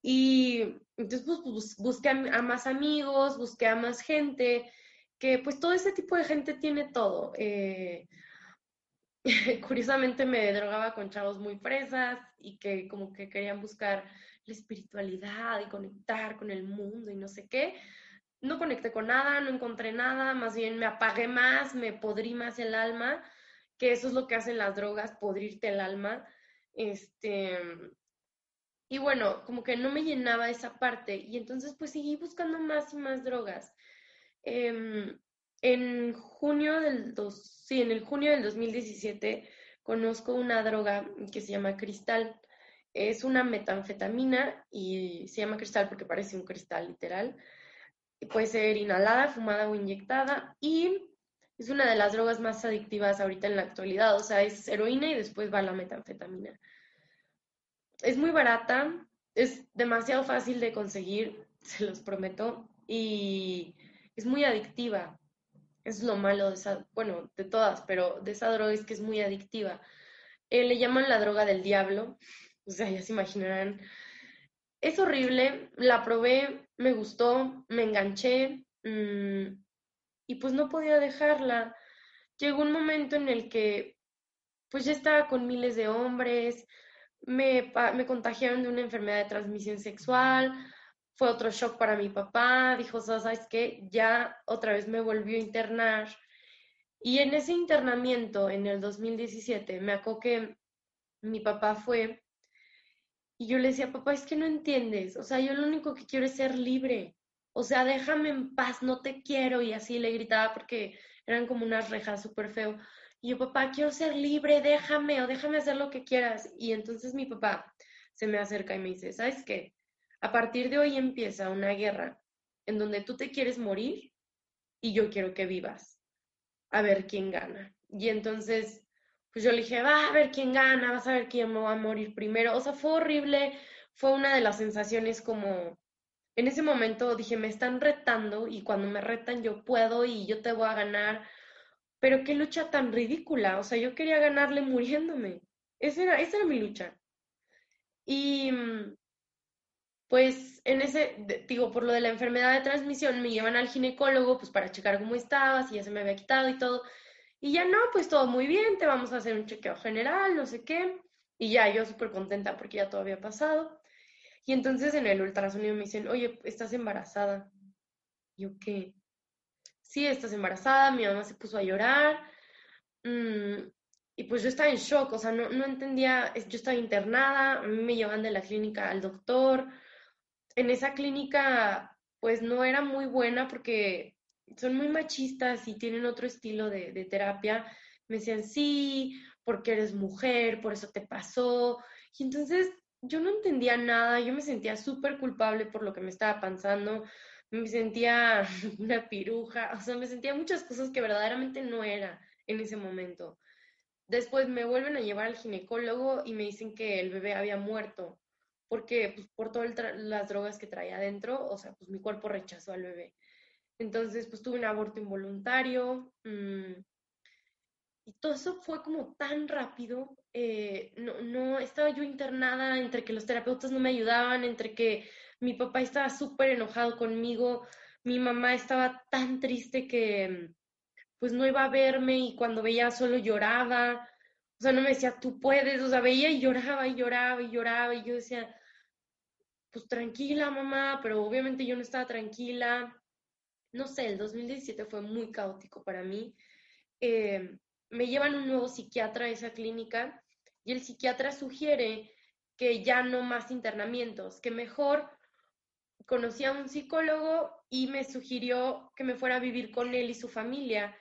Y entonces pues, busqué a, más amigos, busqué a más gente, que pues todo ese tipo de gente tiene todo. Eh, curiosamente me drogaba con chavos muy fresas y que como que querían buscar la espiritualidad y conectar con el mundo y no sé qué no conecté con nada, no encontré nada, más bien me apagué más, me podrí más el alma, que eso es lo que hacen las drogas, podrirte el alma. Este, y bueno, como que no me llenaba esa parte y entonces pues seguí buscando más y más drogas. Em, en junio del dos, sí, en el junio del 2017 conozco una droga que se llama cristal. Es una metanfetamina y se llama cristal porque parece un cristal literal puede ser inhalada, fumada o inyectada y es una de las drogas más adictivas ahorita en la actualidad, o sea, es heroína y después va la metanfetamina. Es muy barata, es demasiado fácil de conseguir, se los prometo, y es muy adictiva. Es lo malo de esa, bueno, de todas, pero de esa droga es que es muy adictiva. Eh, le llaman la droga del diablo, o sea, ya se imaginarán es horrible, la probé, me gustó, me enganché mm, y pues no podía dejarla. Llegó un momento en el que pues ya estaba con miles de hombres, me, me contagiaron de una enfermedad de transmisión sexual, fue otro shock para mi papá, dijo, ¿sabes qué? Ya otra vez me volvió a internar. Y en ese internamiento, en el 2017, me acuerdo que mi papá fue y yo le decía, papá, es que no entiendes, o sea, yo lo único que quiero es ser libre, o sea, déjame en paz, no te quiero, y así le gritaba porque eran como unas rejas súper feo. Y yo, papá, quiero ser libre, déjame, o déjame hacer lo que quieras. Y entonces mi papá se me acerca y me dice, ¿sabes qué? A partir de hoy empieza una guerra en donde tú te quieres morir y yo quiero que vivas. A ver quién gana. Y entonces pues yo le dije, va a ver quién gana, vas a ver quién va a morir primero. O sea, fue horrible, fue una de las sensaciones como, en ese momento dije, me están retando y cuando me retan yo puedo y yo te voy a ganar. Pero qué lucha tan ridícula, o sea, yo quería ganarle muriéndome. Esa era, esa era mi lucha. Y pues en ese, digo, por lo de la enfermedad de transmisión, me llevan al ginecólogo pues para checar cómo estaba, si ya se me había quitado y todo. Y ya no, pues todo muy bien, te vamos a hacer un chequeo general, no sé qué. Y ya yo súper contenta porque ya todo había pasado. Y entonces en el ultrasonido me dicen, oye, estás embarazada. yo, ¿qué? Sí, estás embarazada, mi mamá se puso a llorar. Mm, y pues yo estaba en shock, o sea, no, no entendía, yo estaba internada, a mí me llevan de la clínica al doctor. En esa clínica, pues no era muy buena porque son muy machistas y tienen otro estilo de, terapia, me decían, sí, porque eres mujer, por eso te pasó. Y entonces yo no entendía nada, yo me sentía súper culpable por lo que me estaba pasando, me sentía una piruja, o sea, me sentía muchas cosas que verdaderamente no era en ese momento. Después me vuelven a llevar al ginecólogo y me dicen que el bebé había muerto, porque pues, por todas las drogas que traía adentro, o sea, pues mi cuerpo rechazó al bebé. Entonces, pues tuve un aborto involuntario. Mm, y todo eso fue como tan rápido. Eh, no, no, estaba yo internada entre que los terapeutas no me ayudaban, entre que mi papá estaba súper enojado conmigo, mi mamá estaba tan triste que pues no iba a verme y cuando veía solo lloraba. O sea, no me decía, tú puedes, o sea, veía y lloraba y lloraba y lloraba y yo decía, pues tranquila mamá, pero obviamente yo no estaba tranquila no sé, el 2017 fue muy caótico para mí. Eh, me llevan un nuevo psiquiatra a esa clínica y el psiquiatra sugiere que ya no más internamientos, que mejor conocí a un psicólogo y me sugirió que me fuera a vivir con él y su familia,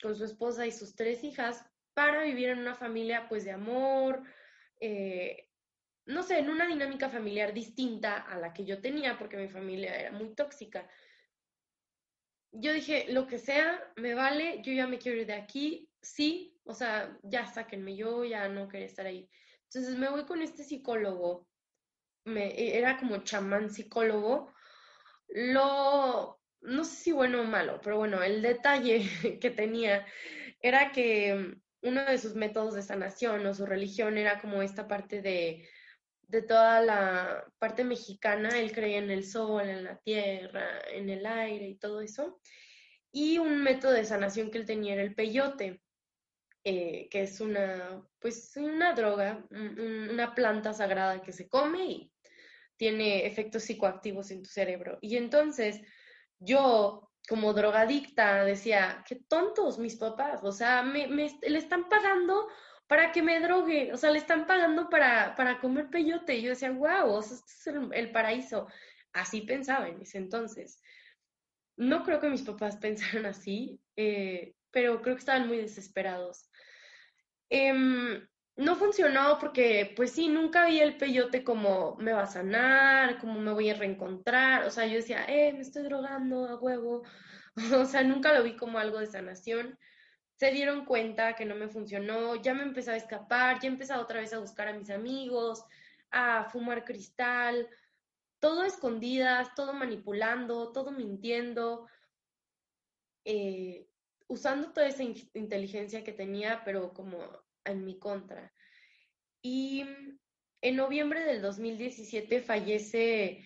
con su esposa y sus tres hijas, para vivir en una familia pues de amor, eh, no sé, en una dinámica familiar distinta a la que yo tenía, porque mi familia era muy tóxica yo dije, lo que sea, me vale, yo ya me quiero ir de aquí, sí, o sea, ya sáquenme, yo ya no quería estar ahí. Entonces me voy con este psicólogo, me, era como chamán psicólogo, lo, no sé si bueno o malo, pero bueno, el detalle que tenía era que uno de sus métodos de sanación o su religión era como esta parte de de toda la parte mexicana, él creía en el sol, en la tierra, en el aire y todo eso. Y un método de sanación que él tenía era el peyote, eh, que es una, pues, una droga, una planta sagrada que se come y tiene efectos psicoactivos en tu cerebro. Y entonces yo, como drogadicta, decía, qué tontos mis papás, o sea, me, le están pagando para que me drogue, o sea, le están pagando para, para comer peyote. Y yo decía, wow, este es el, paraíso. Así pensaba en ese entonces. No creo que mis papás pensaran así, eh, pero creo que estaban muy desesperados. Em, no funcionó porque, pues sí, nunca vi el peyote como me va a sanar, como me voy a reencontrar. O sea, yo decía, eh, me estoy drogando a huevo. O sea, nunca lo vi como algo de sanación se dieron cuenta que no me funcionó, ya me empezaba a escapar, ya empezaba otra vez a buscar a mis amigos, a fumar cristal, todo escondidas, todo manipulando, todo mintiendo, eh, usando toda esa inteligencia que tenía, pero como en mi contra. Y en noviembre del 2017 fallece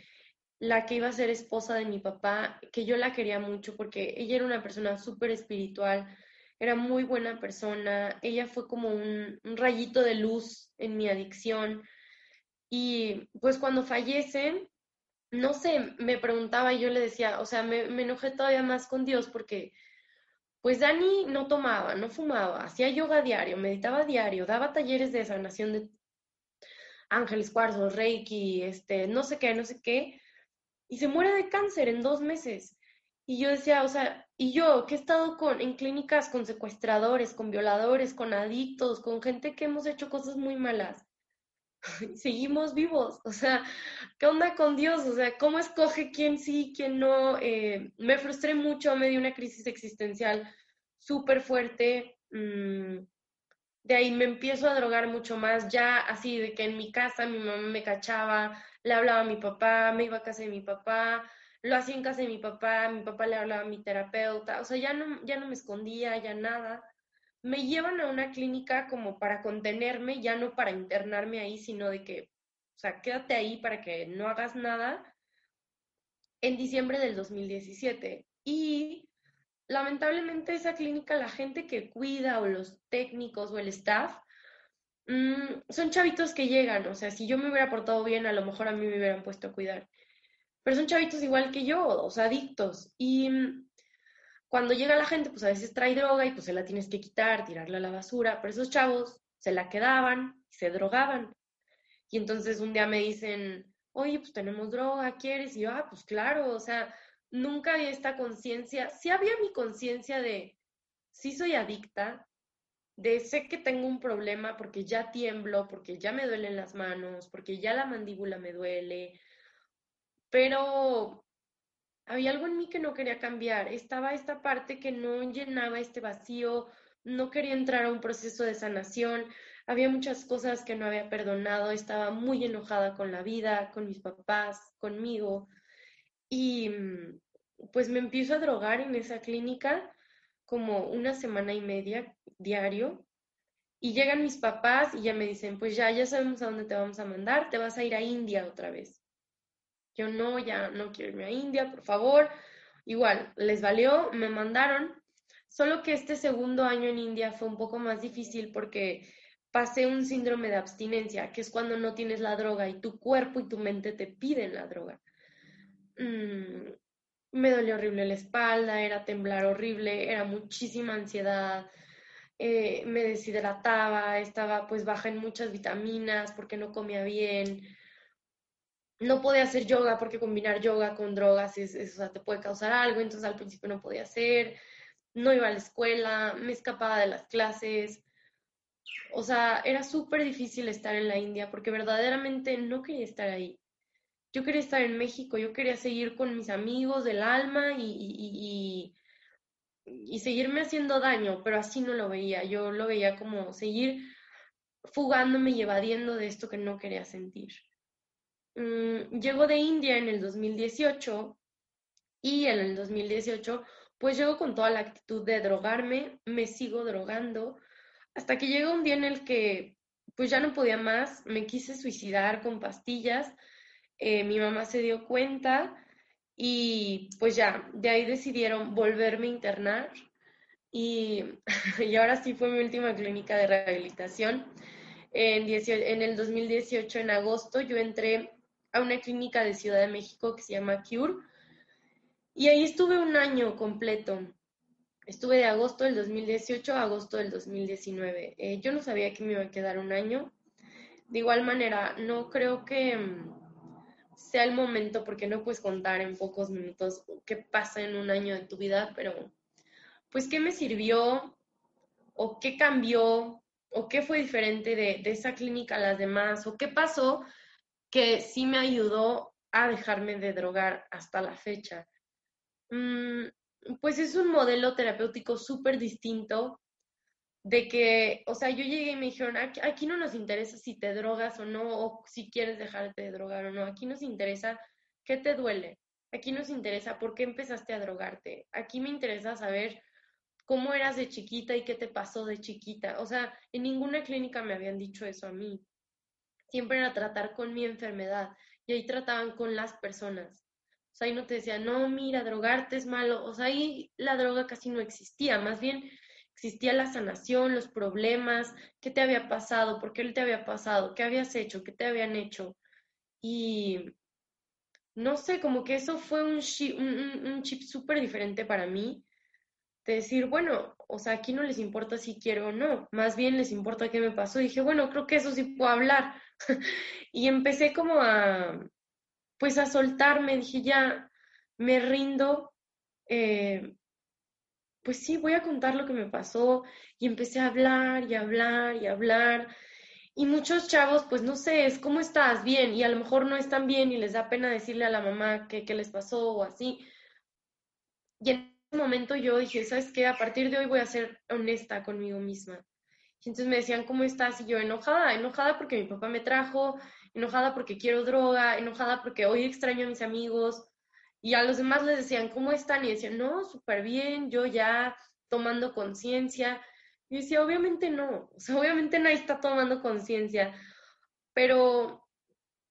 la que iba a ser esposa de mi papá, que yo la quería mucho porque ella era una persona súper espiritual, era muy buena persona, ella fue como un, rayito de luz en mi adicción. Y pues cuando fallecen, no sé, me preguntaba y yo le decía, o sea, me, me enojé todavía más con Dios porque pues Dani no tomaba, no fumaba, hacía yoga diario, meditaba diario, daba talleres de sanación de ángeles, cuarzos, reiki, este, no sé qué, no sé qué, y se muere de cáncer en dos meses. Y yo decía, o sea, y yo que he estado con, en clínicas con secuestradores, con violadores, con adictos, con gente que hemos hecho cosas muy malas, seguimos vivos. O sea, ¿qué onda con Dios? O sea, ¿cómo escoge quién sí, quién no? Eh, me frustré mucho, me dio una crisis existencial súper fuerte. Mm, de ahí me empiezo a drogar mucho más, ya así de que en mi casa mi mamá me cachaba, le hablaba a mi papá, me iba a casa de mi papá, lo hacía en casa de mi papá, mi papá le hablaba a mi terapeuta, o sea, ya no, ya no me escondía, ya nada. Me llevan a una clínica como para contenerme, ya no para internarme ahí, sino de que, o sea, quédate ahí para que no hagas nada, en diciembre del 2017. Y lamentablemente esa clínica, la gente que cuida o los técnicos o el staff, mm, son chavitos que llegan, o sea, si yo me hubiera portado bien, a lo mejor a mí me hubieran puesto a cuidar. Pero son chavitos igual que yo, o sea, adictos. Y mm, cuando llega la gente, pues a veces trae droga y pues se la tienes que quitar, tirarla a la basura, pero esos chavos se la quedaban, se drogaban. Y entonces un día me dicen, oye, pues tenemos droga, ¿quieres? Y yo, ah, pues claro, o sea, nunca había esta conciencia, sí había mi conciencia de, sí soy adicta, de sé que tengo un problema porque ya tiemblo, porque ya me duelen las manos, porque ya la mandíbula me duele, pero había algo en mí que no quería cambiar, estaba esta parte que no llenaba este vacío, no quería entrar a un proceso de sanación, había muchas cosas que no había perdonado, estaba muy enojada con la vida, con mis papás, conmigo, y mm, pues me empiezo a drogar en esa clínica como una semana y media diario. Y llegan mis papás y ya me dicen, pues ya, ya sabemos a dónde te vamos a mandar, te vas a ir a India otra vez. Yo no, ya no quiero irme a India, por favor. Igual, les valió, me mandaron. Solo que este segundo año en India fue un poco más difícil porque pasé un síndrome de abstinencia, que es cuando no tienes la droga y tu cuerpo y tu mente te piden la droga. Mm, me dolía horrible la espalda, era temblar horrible, era muchísima ansiedad, eh, me deshidrataba, estaba pues baja en muchas vitaminas porque no comía bien, no podía hacer yoga porque combinar yoga con drogas es, te puede causar algo, entonces al principio no podía hacer, no iba a la escuela, me escapaba de las clases, o sea, era súper difícil estar en la India porque verdaderamente no quería estar ahí. Yo quería estar en México, yo quería seguir con mis amigos del alma y, y, seguirme haciendo daño, pero así no lo veía, yo lo veía como seguir fugándome y evadiendo de esto que no quería sentir. Mm, llego de India en el 2018 y en el 2018 pues llego con toda la actitud de drogarme, me sigo drogando, hasta que llega un día en el que pues ya no podía más, me quise suicidar con pastillas, eh, mi mamá se dio cuenta y pues ya, de ahí decidieron volverme a internar y, y ahora sí fue mi última clínica de rehabilitación. En, en el 2018, en agosto, yo entré a una clínica de Ciudad de México que se llama Cure y ahí estuve un año completo. Estuve de agosto del 2018 a agosto del 2019. Eh, yo no sabía que me iba a quedar un año. De igual manera, no creo que mm, sea el momento, porque no puedes contar en pocos minutos qué pasa en un año de tu vida, pero pues qué me sirvió o qué cambió o qué fue diferente de, esa clínica a las demás o qué pasó que sí me ayudó a dejarme de drogar hasta la fecha. Mm, pues es un modelo terapéutico súper distinto de que, o sea, yo llegué y me dijeron, aquí, no nos interesa si te drogas o no, o si quieres dejarte de drogar o no, aquí nos interesa qué te duele, aquí nos interesa por qué empezaste a drogarte, aquí me interesa saber cómo eras de chiquita y qué te pasó de chiquita, o sea, en ninguna clínica me habían dicho eso a mí, siempre era tratar con mi enfermedad y ahí trataban con las personas. O sea, ahí no te decían, no, mira, drogarte es malo. O sea, ahí la droga casi no existía. Más bien existía la sanación, los problemas, qué te había pasado, por qué te había pasado, qué habías hecho, qué te habían hecho. Y no sé, como que eso fue un chip, un, chip súper diferente para mí, de decir, bueno, o sea, aquí no les importa si quiero o no, más bien les importa qué me pasó. Dije, bueno, creo que eso sí puedo hablar. y empecé como a, pues a soltarme, dije, ya, me rindo, eh, pues sí, voy a contar lo que me pasó. Y empecé a hablar y hablar y hablar. Y muchos chavos, pues no sé, es cómo estás, bien, y a lo mejor no están bien y les da pena decirle a la mamá qué les pasó o así. Y en ese momento yo dije, ¿sabes qué? A partir de hoy voy a ser honesta conmigo misma. Y entonces me decían, ¿cómo estás? Y yo enojada, enojada porque mi papá me trajo, enojada porque quiero droga, enojada porque hoy extraño a mis amigos. Y a los demás les decían, ¿cómo están? Y decían, no, súper bien, yo ya tomando conciencia. Y decía, obviamente no, o sea, obviamente nadie está tomando conciencia, pero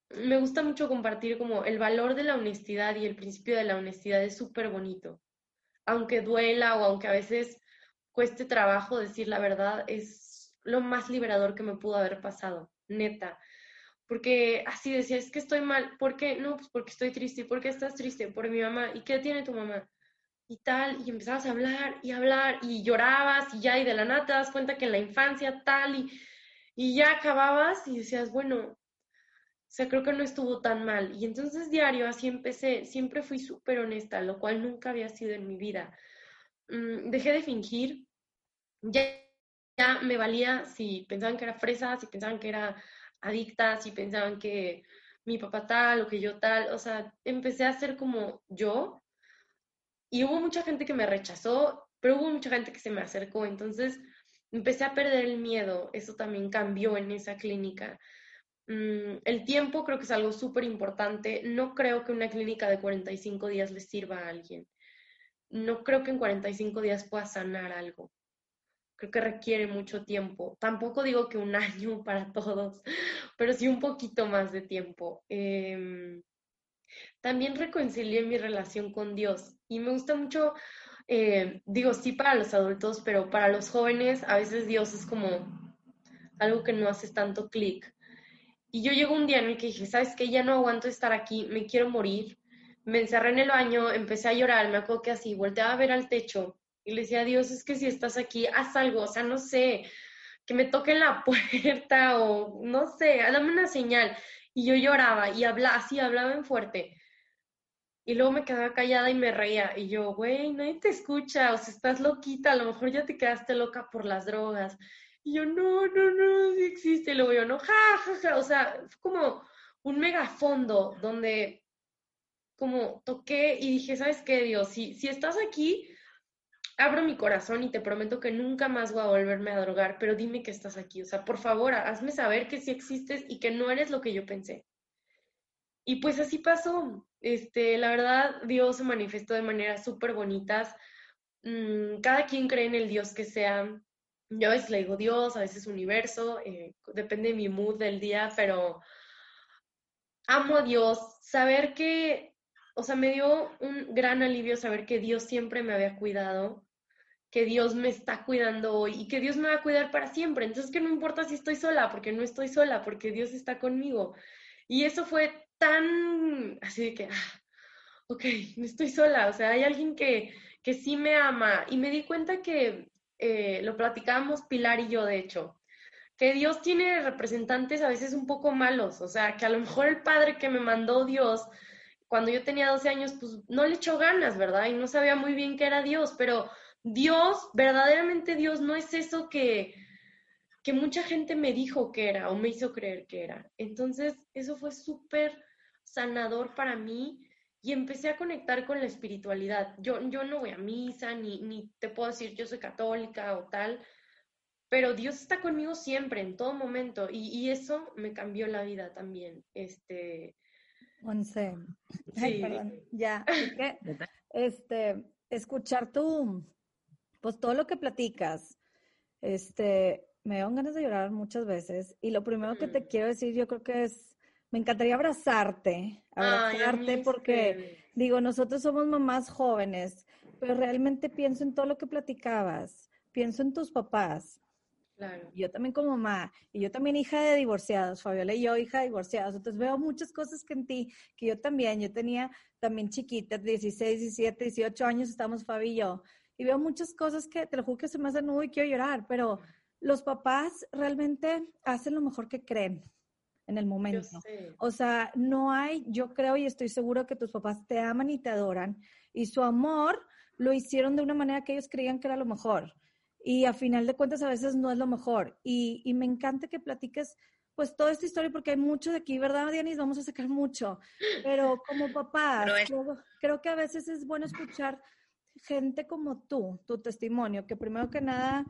me gusta mucho compartir como el valor de la honestidad y el principio de la honestidad es súper bonito. Aunque duela o aunque a veces cueste trabajo decir la verdad, es lo más liberador que me pudo haber pasado, neta. Porque así decía, es que estoy mal, ¿por qué? No, pues porque estoy triste, ¿por qué estás triste? Por mi mamá, ¿y qué tiene tu mamá? y tal, y empezabas a hablar y hablar y llorabas y ya, y de la nada te das cuenta que en la infancia tal, y, y ya acababas y decías, bueno, o sea, creo que no estuvo tan mal. Y entonces diario así empecé, siempre fui súper honesta, lo cual nunca había sido en mi vida. Mm, dejé de fingir, ya, ya me valía si pensaban que era fresa, si pensaban que era adicta, si pensaban que mi papá tal o que yo tal, o sea, empecé a ser como yo y hubo mucha gente que me rechazó, pero hubo mucha gente que se me acercó. Entonces empecé a perder el miedo. Eso también cambió en esa clínica. Mm, el tiempo creo que es algo súper importante. No creo que una clínica de 45 días le sirva a alguien. No creo que en 45 días pueda sanar algo. Creo que requiere mucho tiempo. Tampoco digo que un año para todos, pero sí un poquito más de tiempo. Eh, también reconcilié mi relación con Dios y me gusta mucho, eh, digo, sí para los adultos, pero para los jóvenes a veces Dios es como algo que no haces tanto clic. Y yo llegó un día en el que dije, ¿sabes qué? Ya no aguanto estar aquí, me quiero morir. Me encerré en el baño, empecé a llorar, me acuerdo que así, volteaba a ver al techo y le decía, Dios, es que si estás aquí, haz algo, o sea, no sé, que me toquen la puerta o no sé, dame una señal. Y yo lloraba y hablaba así, hablaba en fuerte. Y luego me quedaba callada y me reía. Y yo, güey, nadie te escucha, o sea, estás loquita, a lo mejor ya te quedaste loca por las drogas. Y yo, no, no, no, sí existe. Y luego yo, no, ja, ja, ja. O sea, fue como un megafondo donde como toqué y dije, ¿sabes qué, Dios? Si, si estás aquí, abro mi corazón y te prometo que nunca más voy a volverme a drogar, pero dime que estás aquí. O sea, por favor, hazme saber que sí existes y que no eres lo que yo pensé. Y pues así pasó. Este, la verdad, Dios se manifestó de maneras súper bonitas. Mm, cada quien cree en el Dios que sea. Yo a veces le digo Dios, a veces universo, eh, depende de mi mood del día, pero amo a Dios. Saber que, o sea, me dio un gran alivio saber que Dios siempre me había cuidado que Dios me está cuidando hoy y que Dios me va a cuidar para siempre. Entonces, que no importa si estoy sola, porque no estoy sola, porque Dios está conmigo. Y eso fue tan así de que, ah, ok, no estoy sola, o sea, hay alguien que, que sí me ama. Y me di cuenta que eh, lo platicábamos Pilar y yo, de hecho, que Dios tiene representantes a veces un poco malos, o sea, que a lo mejor el padre que me mandó Dios cuando yo tenía 12 años, pues no le echó ganas, ¿verdad? Y no sabía muy bien qué era Dios, pero Dios, verdaderamente Dios, no es eso que, que mucha gente me dijo que era o me hizo creer que era. Entonces, eso fue súper sanador para mí y empecé a conectar con la espiritualidad. Yo, yo no voy a misa, ni, ni te puedo decir yo soy católica o tal, pero Dios está conmigo siempre, en todo momento, y, y eso me cambió la vida también. Este. Once. Sí. perdón. Ya. este, escuchar tu, pues todo lo que platicas, este, me dan ganas de llorar muchas veces. Y lo primero que te quiero decir, yo creo que es, me encantaría abrazarte, abrazarte porque, digo, nosotros somos mamás jóvenes, pero realmente pienso en todo lo que platicabas, pienso en tus papás. Claro. Yo también como mamá, y yo también hija de divorciados, Fabiola y yo hija de divorciados, entonces veo muchas cosas que en ti, que yo también, yo tenía también chiquita, 16, 17, 18 años, estamos Fabi y yo, y veo muchas cosas que te lo juro que se me hacen nudo y quiero llorar, pero los papás realmente hacen lo mejor que creen en el momento. O sea, no hay, yo creo y estoy seguro que tus papás te aman y te adoran y su amor lo hicieron de una manera que ellos creían que era lo mejor. Y a final de cuentas a veces no es lo mejor. Y, y me encanta que platiques pues toda esta historia porque hay mucho de aquí, ¿verdad, Dianis? Vamos a sacar mucho. Pero como papás, creo, creo que a veces es bueno escuchar gente como tú, tu testimonio, que primero que nada,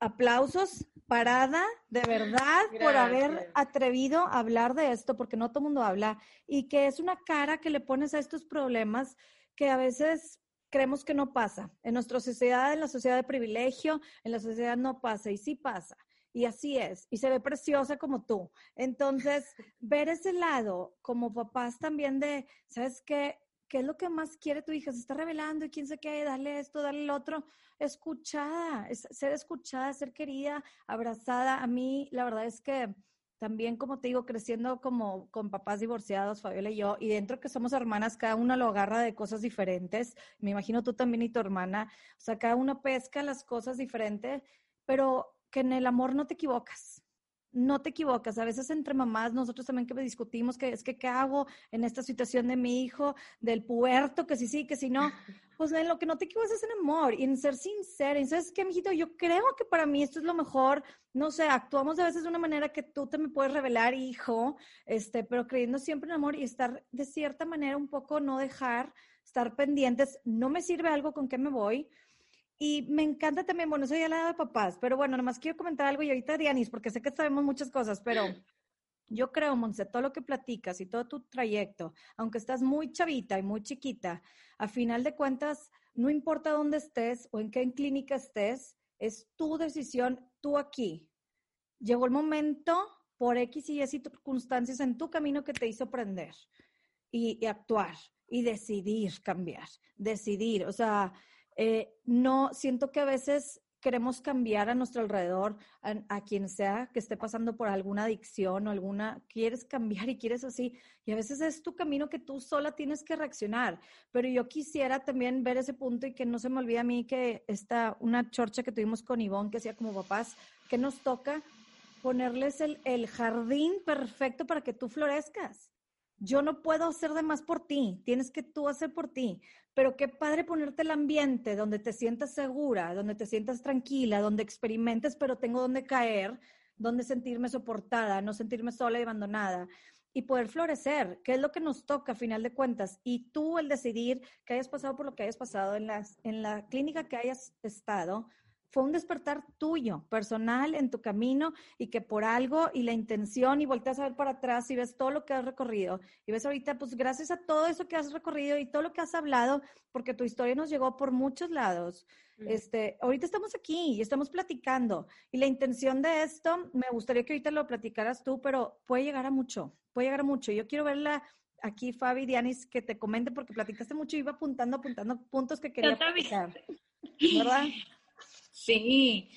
aplausos parada, de verdad, por haber atrevido a hablar de esto, porque no todo el mundo habla, y que es una cara que le pones a estos problemas que a veces creemos que no pasa. En nuestra sociedad, en la sociedad de privilegio, en la sociedad no pasa, y sí pasa. Y así es, y se ve preciosa como tú. Entonces, ver ese lado como papás también de, ¿sabes qué? ¿Qué es lo que más quiere tu hija? Se está revelando y quién se qué, dale esto, dale lo otro. Escuchada, ser escuchada, ser querida, abrazada. A mí, la verdad es que también, como te digo, creciendo como con papás divorciados, Fabiola y yo, y dentro que somos hermanas, cada una lo agarra de cosas diferentes. Me imagino tú también y tu hermana. O sea, cada una pesca las cosas diferentes, pero que en el amor no te equivocas no te equivocas. A veces entre mamás, nosotros también que discutimos que es que qué hago en esta situación de mi hijo, del puerto, que sí, sí, que si no. Pues en lo que no te equivocas es en amor y en ser sincera. Sabes qué, mijito, yo creo que para mí esto es lo mejor. No sé, actuamos a veces de una manera que tú te me puedes revelar, hijo, este, pero creyendo siempre en amor y estar de cierta manera un poco, no dejar, estar pendientes. No me sirve algo con qué me voy y me encanta también, bueno, soy lado de papás, pero bueno, nomás quiero comentar algo y ahorita Dianis, porque sé que sabemos muchas cosas, pero yo creo, Monse, todo lo que platicas y todo tu trayecto, aunque estás muy chavita y muy chiquita, a final de cuentas, no importa dónde estés o en qué clínica estés, es tu decisión, tú aquí. Llegó el momento por X y Y circunstancias en tu camino que te hizo aprender y, y actuar y decidir cambiar, decidir, o sea, eh, no, siento que a veces queremos cambiar a nuestro alrededor, a, quien sea que esté pasando por alguna adicción o alguna, quieres cambiar y quieres así, y a veces es tu camino que tú sola tienes que reaccionar, pero yo quisiera también ver ese punto y que no se me olvide a mí que está una chorcha que tuvimos con Ivonne, que hacía como papás, que nos toca ponerles el, el jardín perfecto para que tú florezcas yo no puedo hacer de más por ti, tienes que tú hacer por ti. Pero qué padre ponerte el ambiente donde te sientas segura, donde te sientas tranquila, donde experimentes, pero tengo donde caer, donde sentirme soportada, no sentirme sola y abandonada y poder florecer, que es lo que nos toca a final de cuentas. Y tú el decidir que hayas pasado por lo que hayas pasado en, las, en la clínica que hayas estado, fue un despertar tuyo, personal, en tu camino y que por algo y la intención y volteas a ver para atrás y ves todo lo que has recorrido y ves ahorita, pues gracias a todo eso que has recorrido y todo lo que has hablado, porque tu historia nos llegó por muchos lados. Este, ahorita estamos aquí y estamos platicando y la intención de esto, me gustaría que ahorita lo platicaras tú, pero puede llegar a mucho, puede llegar a mucho. Yo quiero verla aquí, Fabi, Dianis, que te comente porque platicaste mucho y iba apuntando, apuntando puntos que quería platicar. ¿Verdad? Sí.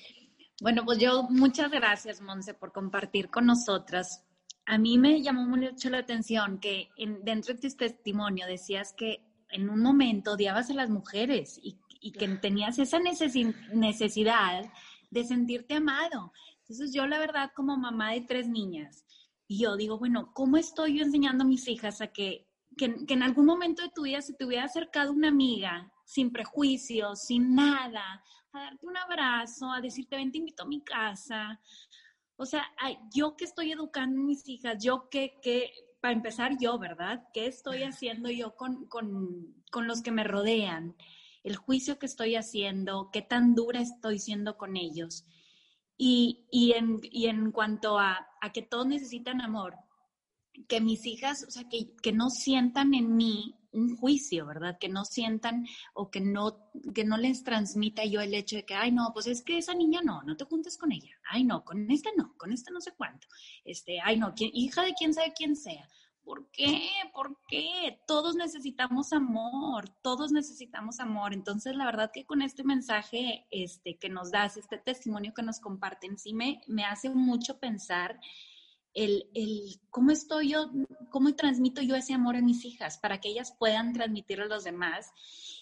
Bueno, pues yo muchas gracias, Monse, por compartir con nosotras. A mí me llamó mucho la atención que dentro de tu testimonio decías que en un momento odiabas a las mujeres y, que tenías esa necesidad de sentirte amado. Entonces yo la verdad como mamá de tres niñas, y yo digo, bueno, ¿cómo estoy yo enseñando a mis hijas a que, que, que en algún momento de tu vida se te hubiera acercado una amiga sin prejuicios, sin nada, a darte un abrazo, a decirte, ven, te invito a mi casa. O sea, yo que estoy educando a mis hijas, yo que, que, para empezar yo, ¿verdad? ¿Qué estoy haciendo yo con, con, con los que me rodean? El juicio que estoy haciendo, qué tan dura estoy siendo con ellos. Y, y, en, y en cuanto a, a, que todos necesitan amor, que mis hijas, o sea, que, que no sientan en mí un juicio, ¿verdad? Que no sientan o que no, que no les transmita yo el hecho de que, ay, no, pues es que esa niña no, no te juntes con ella. Ay, no, con esta no, con esta no sé cuánto. Este, ay, no, hija de quién sabe quién sea. ¿Por qué? ¿Por qué? Todos necesitamos amor, todos necesitamos amor. Entonces, la verdad que con este mensaje este, que nos das, este testimonio que nos comparten, sí me, me hace mucho pensar el, el, cómo estoy yo, cómo transmito yo ese amor a mis hijas para que ellas puedan transmitirlo a los demás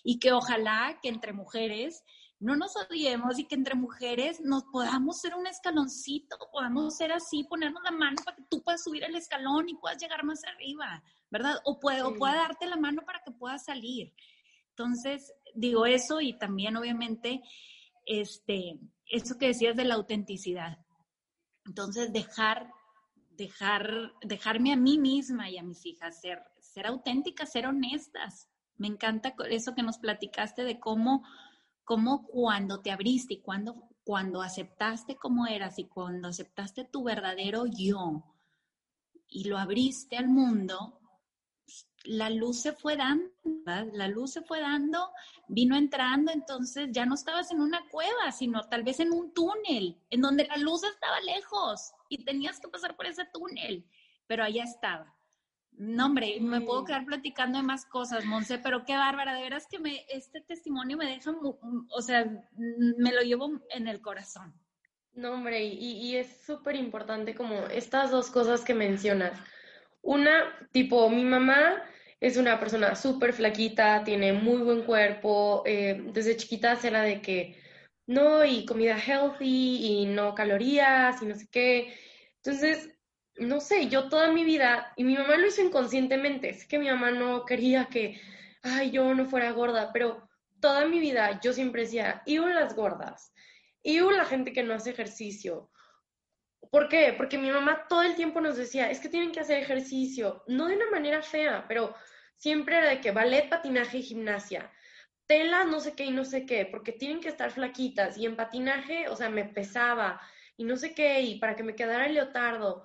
y que ojalá que entre mujeres no nos odiemos y que entre mujeres nos podamos ser un escaloncito, podamos ser así, ponernos la mano para que tú puedas subir el escalón y puedas llegar más arriba, ¿verdad? O pueda, o pueda darte la mano para que puedas salir. Entonces, digo eso y también obviamente, este, eso que decías de la autenticidad. Entonces, dejar, dejar, dejarme a mí misma y a mis hijas ser, ser auténticas, ser honestas. Me encanta eso que nos platicaste de cómo cómo cuando te abriste y cuando, cuando aceptaste como eras y cuando aceptaste tu verdadero yo y lo abriste al mundo, la luz se fue dando, la luz se fue dando, vino entrando, entonces ya no estabas en una cueva, sino tal vez en un túnel, en donde la luz estaba lejos y tenías que pasar por ese túnel, pero allá estaba. No, hombre, me puedo quedar platicando de más cosas, Monse, pero qué bárbara, de veras que me, este testimonio me deja, o sea, me lo llevo en el corazón. No, hombre, y, y es súper importante como estas dos cosas que mencionas. Una, tipo, mi mamá es una persona súper flaquita, tiene muy buen cuerpo, eh, desde chiquita era de que no, y comida healthy, y no calorías, y no sé qué. Entonces, no sé, yo toda mi vida, y mi mamá lo hizo inconscientemente, es que mi mamá no quería que, ay, yo no fuera gorda, pero toda mi vida yo siempre decía, y las gordas, y la gente que no hace ejercicio. ¿Por qué? Porque mi mamá todo el tiempo nos decía, es que tienen que hacer ejercicio, no de una manera fea, pero siempre era de que ballet, patinaje y gimnasia. Tela, no sé qué y no sé qué, porque tienen que estar flaquitas. Y en patinaje, o sea, me pesaba y no sé qué, y para que me quedara el leotardo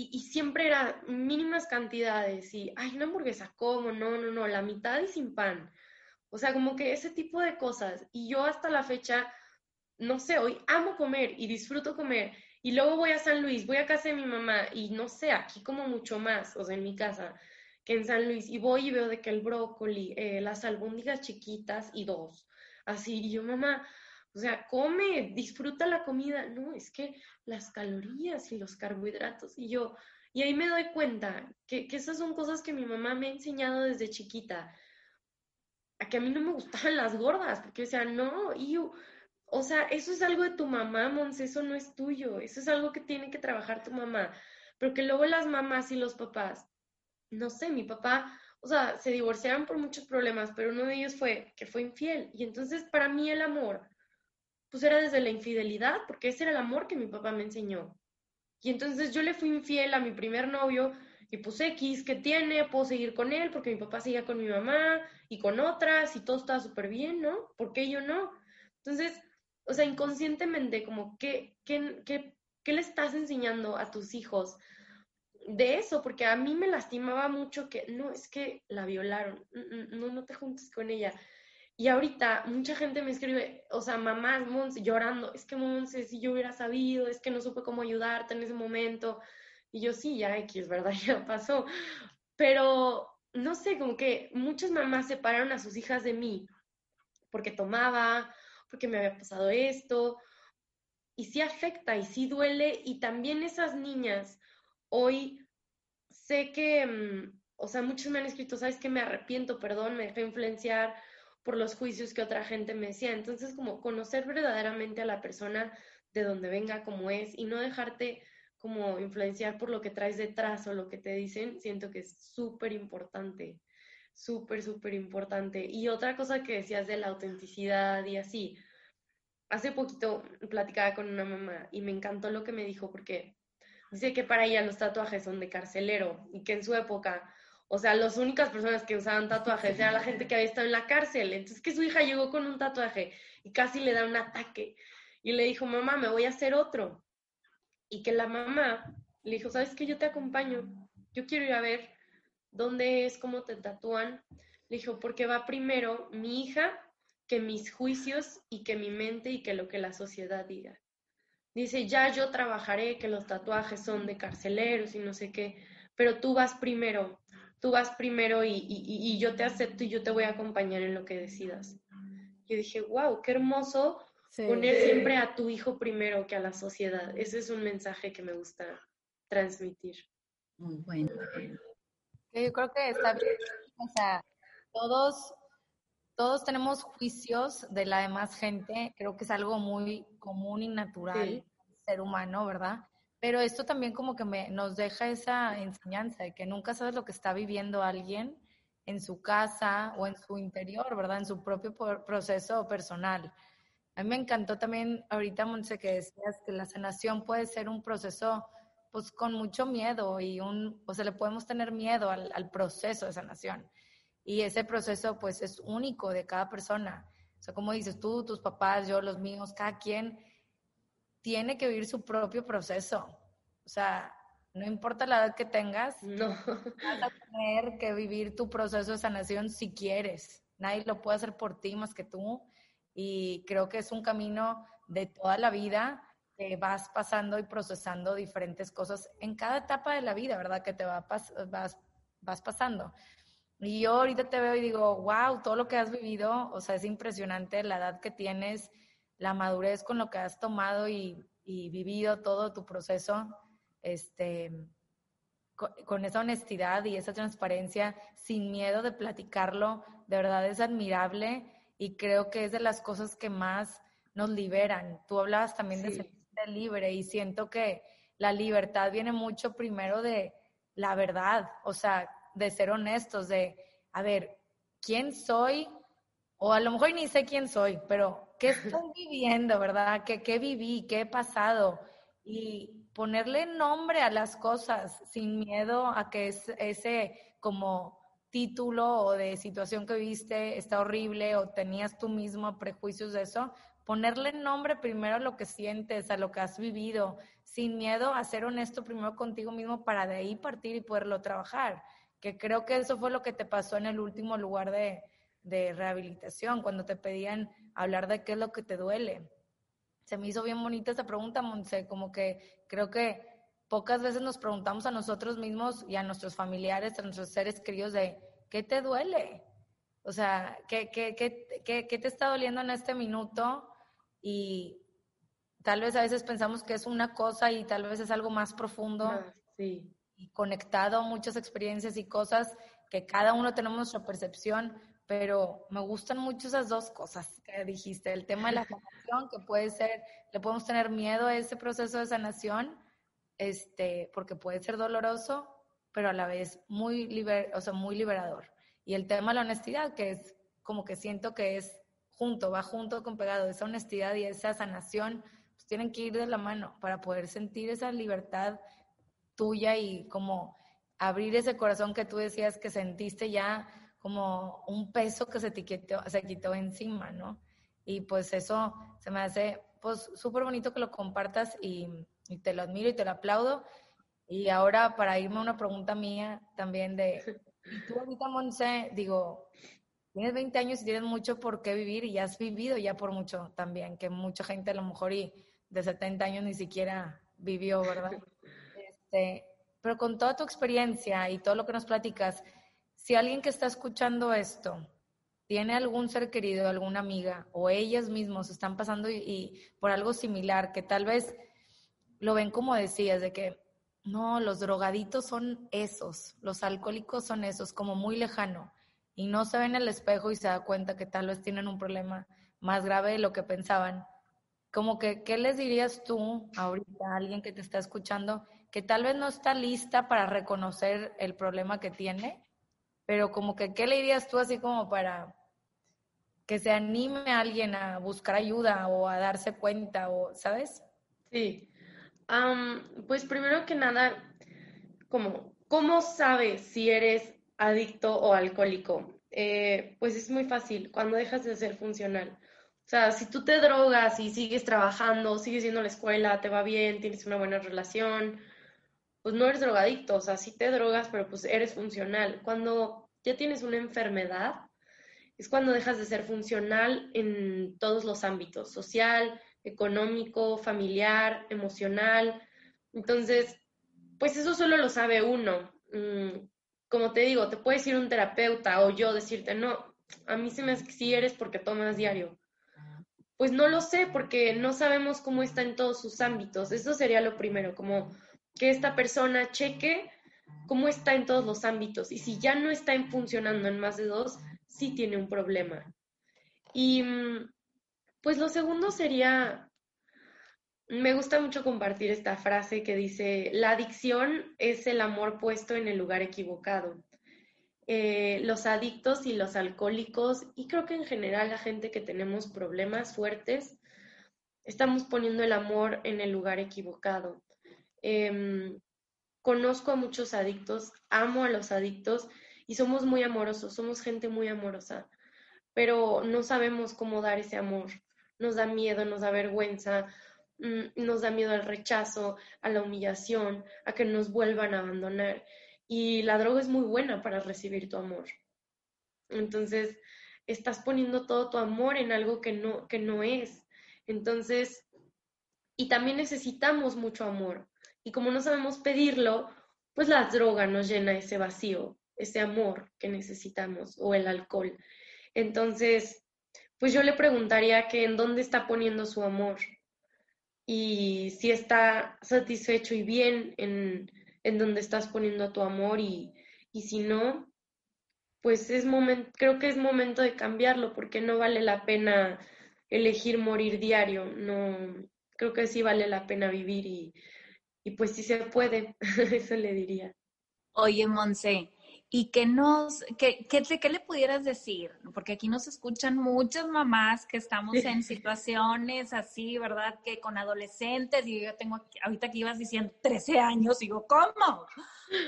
y, siempre era mínimas cantidades y, ay, una hamburguesa, ¿cómo? No, no, no, la mitad y sin pan. O sea, como que ese tipo de cosas. Y yo hasta la fecha, no sé, hoy amo comer y disfruto comer. Y luego voy a San Luis, voy a casa de mi mamá y no sé, aquí como mucho más, o sea, en mi casa que en San Luis. Y voy y veo de que el brócoli, eh, las albóndigas chiquitas y dos. Así, y yo, mamá, o sea, come, disfruta la comida. No, es que las calorías y los carbohidratos. Y yo, y ahí me doy cuenta que, que esas son cosas que mi mamá me ha enseñado desde chiquita. A que a mí no me gustaban las gordas, porque o sea, no, y o sea, eso es algo de tu mamá, Mons, eso no es tuyo, eso es algo que tiene que trabajar tu mamá. Pero que luego las mamás y los papás, no sé, mi papá, o sea, se divorciaron por muchos problemas, pero uno de ellos fue que fue infiel. Y entonces para mí el amor pues era desde la infidelidad, porque ese era el amor que mi papá me enseñó. Y entonces yo le fui infiel a mi primer novio y pues X, ¿qué tiene? Puedo seguir con él porque mi papá seguía con mi mamá y con otras y todo estaba súper bien, ¿no? ¿Por qué yo no? Entonces, o sea, inconscientemente, como, ¿qué, qué, qué, qué le estás enseñando a tus hijos de eso? Porque a mí me lastimaba mucho que, no, es que la violaron, mm, mm, no, no te juntes con ella. Y ahorita mucha gente me escribe, o sea, mamás, Monse, llorando, es que Monse, si yo hubiera sabido, es que no supe cómo ayudarte en ese momento. Y yo sí, ya X, ¿verdad? Ya pasó. Pero, no sé, como que muchas mamás separaron a sus hijas de mí porque tomaba, porque me había pasado esto. Y sí afecta y sí duele. Y también esas niñas, hoy sé que, mm, o sea, muchos me han escrito, ¿sabes que Me arrepiento, perdón, me dejé influenciar por los juicios que otra gente me decía. Entonces, como conocer verdaderamente a la persona de donde venga, como es, y no dejarte como influenciar por lo que traes detrás o lo que te dicen, siento que es súper importante, súper, súper importante. Y otra cosa que decías de la autenticidad y así, hace poquito platicaba con una mamá y me encantó lo que me dijo porque dice que para ella los tatuajes son de carcelero y que en su época o sea, las únicas personas que usaban tatuajes era la gente que había estado en la cárcel. Entonces que su hija llegó con un tatuaje y casi le da un ataque. Y le dijo, mamá, me voy a hacer otro. Y que la mamá le dijo, ¿sabes qué? Yo te acompaño. Yo quiero ir a ver dónde es, cómo te tatúan. Le dijo, porque va primero mi hija que mis juicios y que mi mente y que lo que la sociedad diga. Dice, ya yo trabajaré que los tatuajes son de carceleros y no sé qué pero tú vas primero, tú vas primero y, yo te acepto y yo te voy a acompañar en lo que decidas. Yo dije, wow, qué hermoso poner siempre a tu hijo primero que a la sociedad. Ese es un mensaje que me gusta transmitir. Muy bueno. Yo creo que está bien, o sea, todos, todos tenemos juicios de la demás gente, creo que es algo muy común y natural, ser humano, ¿verdad? Pero esto también como que me, nos deja esa enseñanza de que nunca sabes lo que está viviendo alguien en su casa o en su interior, ¿verdad? En su propio proceso personal. A mí me encantó también ahorita, Monse, que decías que la sanación puede ser un proceso pues con mucho miedo y un, o sea, le podemos tener miedo al, al proceso de sanación. Y ese proceso pues es único de cada persona. O sea, como dices tú, tus papás, yo, los míos, cada quien tiene que vivir su propio proceso. O sea, no importa la edad que tengas, no. vas a tener que vivir tu proceso de sanación si quieres. Nadie lo puede hacer por ti más que tú. Y creo que es un camino de toda la vida vas pasando y procesando diferentes cosas en cada etapa de la vida, ¿verdad? Que te va vas, vas pasando. Y yo ahorita te veo y digo, wow, todo lo que has vivido, o sea, es impresionante la edad que tienes, la madurez con lo que has tomado y, vivido todo tu proceso, este, con, esa honestidad y esa transparencia, sin miedo de platicarlo, de verdad es admirable y creo que es de las cosas que más nos liberan. Tú hablabas también de ser libre y siento que la libertad viene mucho primero de la verdad, o sea, de ser honestos, de, a ver, ¿quién soy? O a lo mejor ni sé quién soy, pero ¿qué estoy viviendo, verdad? ¿Qué, qué viví? ¿Qué he pasado? Y ponerle nombre a las cosas sin miedo a que ese como título o de situación que viste está horrible o tenías tú mismo prejuicios de eso, ponerle nombre primero a lo que sientes, a lo que has vivido, sin miedo a ser honesto primero contigo mismo para de ahí partir y poderlo trabajar. Que creo que eso fue lo que te pasó en el último lugar de, de rehabilitación, cuando te pedían hablar de qué es lo que te duele. Se me hizo bien bonita esa pregunta, Monse, como que creo que pocas veces nos preguntamos a nosotros mismos y a nuestros familiares, a nuestros seres queridos de qué te duele. O sea, ¿qué, qué, qué, qué te está doliendo en este minuto? Y tal vez a veces pensamos que es una cosa y tal vez es algo más profundo ah, sí. y conectado a muchas experiencias y cosas que cada uno tenemos nuestra percepción, pero me gustan mucho esas dos cosas que dijiste, el tema de la sanación, que puede ser, le podemos tener miedo a ese proceso de sanación, este, porque puede ser doloroso, pero a la vez muy, liber, o sea, muy liberador. Y el tema de la honestidad, que es como que siento que es junto, va junto con pegado, esa honestidad y esa sanación, pues tienen que ir de la mano para poder sentir esa libertad tuya y como abrir ese corazón que tú decías que sentiste ya como un peso que se te quitó, se quitó encima, ¿no? Y pues eso se me hace pues súper bonito que lo compartas y, te lo admiro y te lo aplaudo. Y ahora para irme a una pregunta mía también de, ¿y tú ahorita, Monse, digo, tienes 20 años y tienes mucho por qué vivir y has vivido ya por mucho también, que mucha gente a lo mejor y de 70 años ni siquiera vivió, ¿verdad? Este, pero con toda tu experiencia y todo lo que nos platicas, si alguien que está escuchando esto tiene algún ser querido, alguna amiga, o ellas mismos están pasando y, por algo similar, que tal vez lo ven como decías, de que no, los drogaditos son esos, los alcohólicos son esos, como muy lejano, y no se ven en el espejo y se da cuenta que tal vez tienen un problema más grave de lo que pensaban. Como que, ¿qué les dirías tú ahorita a alguien que te está escuchando que tal vez no está lista para reconocer el problema que tiene pero como que, ¿qué le dirías tú así como para que se anime a alguien a buscar ayuda o a darse cuenta o, ¿sabes? Sí. pues primero que nada, como, ¿cómo sabes si eres adicto o alcohólico? Eh, pues es muy fácil, cuando dejas de ser funcional. O sea, si tú te drogas y sigues trabajando, sigues yendo a la escuela, te va bien, tienes una buena relación, pues no eres drogadicto, o sea, sí te drogas, pero pues eres funcional. Cuando ya tienes una enfermedad, es cuando dejas de ser funcional en todos los ámbitos, social, económico, familiar, emocional. Entonces, pues eso solo lo sabe uno. Como te digo, te puede decir un terapeuta o yo decirte, no, a mí se me hace que sí eres porque tomas diario. Pues no lo sé porque no sabemos cómo está en todos sus ámbitos. Eso sería lo primero, como que esta persona cheque cómo está en todos los ámbitos. Y si ya no está funcionando en más de dos, sí tiene un problema. Y mm, pues lo segundo sería, me gusta mucho compartir esta frase que dice, la adicción es el amor puesto en el lugar equivocado. Eh, los adictos y los alcohólicos, y creo que en general la gente que tenemos problemas fuertes, estamos poniendo el amor en el lugar equivocado. Em, conozco a muchos adictos, amo a los adictos y somos muy amorosos, somos gente muy amorosa, pero no sabemos cómo dar ese amor. Nos da miedo, nos da vergüenza, nos da miedo al rechazo, a la humillación, a que nos vuelvan a abandonar. Y la droga es muy buena para recibir tu amor. Entonces, estás poniendo todo tu amor en algo que no, que no es. Entonces, y también necesitamos mucho amor. Y como no sabemos pedirlo, pues la droga nos llena ese vacío, ese amor que necesitamos, o el alcohol. Entonces, pues yo le preguntaría que en dónde está poniendo su amor y si está satisfecho y bien en, en donde estás poniendo tu amor y, y si no, pues es momento, creo que es momento de cambiarlo porque no vale la pena elegir morir diario, no, creo que sí vale la pena vivir y, y pues sí se puede, eso le diría. Oye, Monse, ¿y qué nos, qué, qué, qué, le pudieras decir? Porque aquí nos escuchan muchas mamás que estamos en situaciones así, ¿verdad? Que con adolescentes, y yo tengo, ahorita que ibas diciendo 13 años, digo, ¿cómo?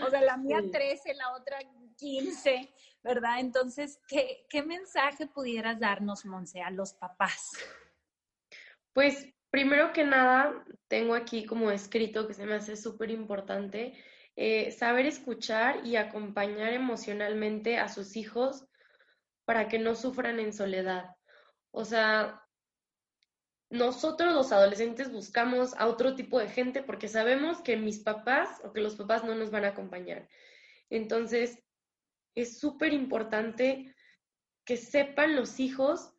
O sea, la mía 13, la otra 15, ¿verdad? Entonces, ¿qué, qué mensaje pudieras darnos, Monse, a los papás? Pues Primero que nada, tengo aquí como escrito que se me hace súper importante, eh, saber escuchar y acompañar emocionalmente a sus hijos para que no sufran en soledad. O sea, nosotros los adolescentes buscamos a otro tipo de gente porque sabemos que mis papás o que los papás no nos van a acompañar. Entonces, es súper importante que sepan los hijos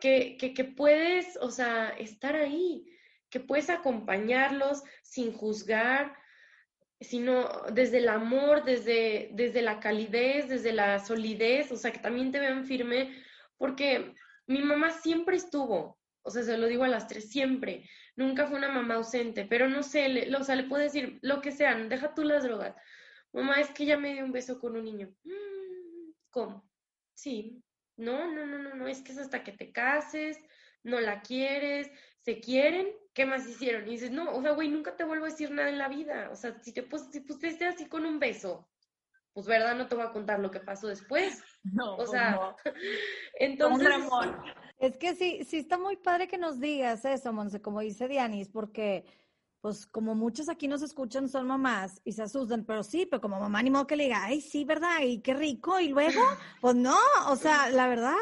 que, que, puedes, o sea, estar ahí, que puedes acompañarlos sin juzgar, sino desde el amor, desde, desde la calidez, desde la solidez, o sea, que también te vean firme, porque mi mamá siempre estuvo, o sea, se lo digo a las tres, siempre, nunca fue una mamá ausente, pero no sé, o sea, le puedo decir lo que sean, deja tú las drogas. Mamá, es que ya me dio un beso con un niño. Mm, ¿Cómo? Sí, no, no, no, no, no, es que es hasta que te cases, no la quieres, se quieren, ¿qué más hicieron? Y dices, no, o sea, güey, nunca te vuelvo a decir nada en la vida. O sea, si te pues, si pusiste así con un beso, pues verdad, no te voy a contar lo que pasó después. No, o pues sea, no. entonces. Es que sí, sí está muy padre que nos digas eso, Monse, como dice Dianis, porque pues como muchos aquí nos escuchan son mamás y se asustan, pero sí, pero como mamá ni modo que le diga, ay, sí, ¿verdad? Y qué rico, y luego, pues no, o sea, la verdad,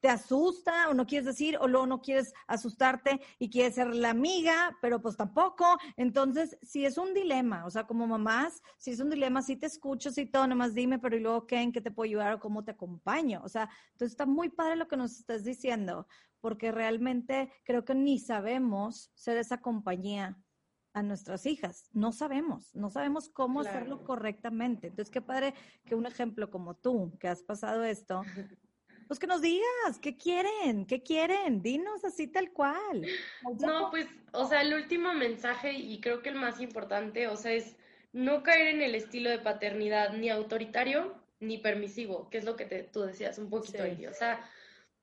te asusta o no quieres decir, o luego no quieres asustarte y quieres ser la amiga, pero pues tampoco. Entonces, si es un dilema, o sea, como mamás, si es un dilema, sí te escucho, sí todo, nomás dime, pero y luego, ¿qué? ¿En qué te puedo ayudar o cómo te acompaño? O sea, entonces está muy padre lo que nos estás diciendo, porque realmente creo que ni sabemos ser esa compañía a nuestras hijas. No sabemos, no sabemos cómo hacerlo correctamente. Entonces, qué padre que un ejemplo como tú, que has pasado esto, pues que nos digas, ¿qué quieren? ¿Qué quieren? Dinos así tal cual. No, pues, o sea, el último mensaje y creo que el más importante, o sea, es no caer en el estilo de paternidad ni autoritario ni permisivo, que es lo que tú decías un poquito ahí. O sea,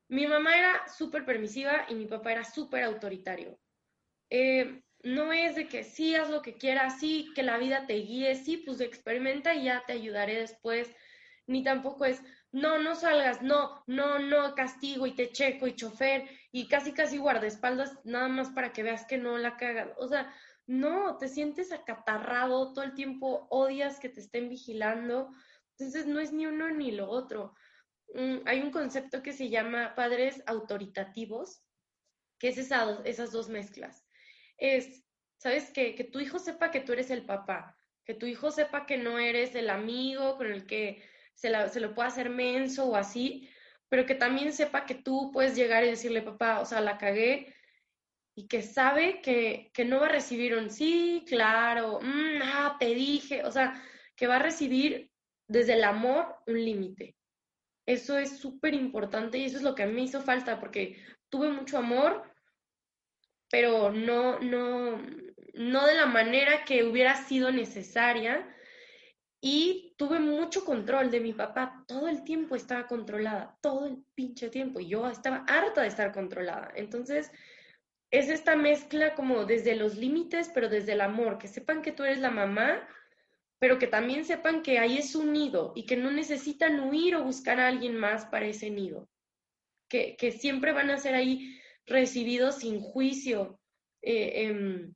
mi mamá era súper permisiva y mi papá era súper autoritario. Eh, no es de que sí, haz lo que quieras, sí, que la vida te guíe, sí, pues experimenta y ya te ayudaré después, ni tampoco es, no, no salgas, no, no, no, castigo y te checo y chofer y casi, casi guardaespaldas nada más para que veas que no la cagas. O sea, no, te sientes acatarrado, todo el tiempo odias que te estén vigilando, entonces no es ni uno ni lo otro. Mm, hay un concepto que se llama padres autoritativos, que es esas dos mezclas es, ¿sabes? Que, que tu hijo sepa que tú eres el papá, que tu hijo sepa que no eres el amigo con el que se, se lo puede hacer menso o así, pero que también sepa que tú puedes llegar y decirle, papá, o sea, la cagué, y que sabe que, que no va a recibir un sí, claro, mm, ah, te dije, o sea, que va a recibir desde el amor un límite. Eso es súper importante y eso es lo que a mí me hizo falta porque tuve mucho amor, pero no, no, no de la manera que hubiera sido necesaria. Y tuve mucho control de mi papá. Todo el tiempo estaba controlada, todo el pinche tiempo. Y yo estaba harta de estar controlada. Entonces, es esta mezcla como desde los límites, pero desde el amor. Que sepan que tú eres la mamá, pero que también sepan que ahí es un nido y que no necesitan huir o buscar a alguien más para ese nido, que, siempre van a ser ahí recibidos sin juicio eh, em,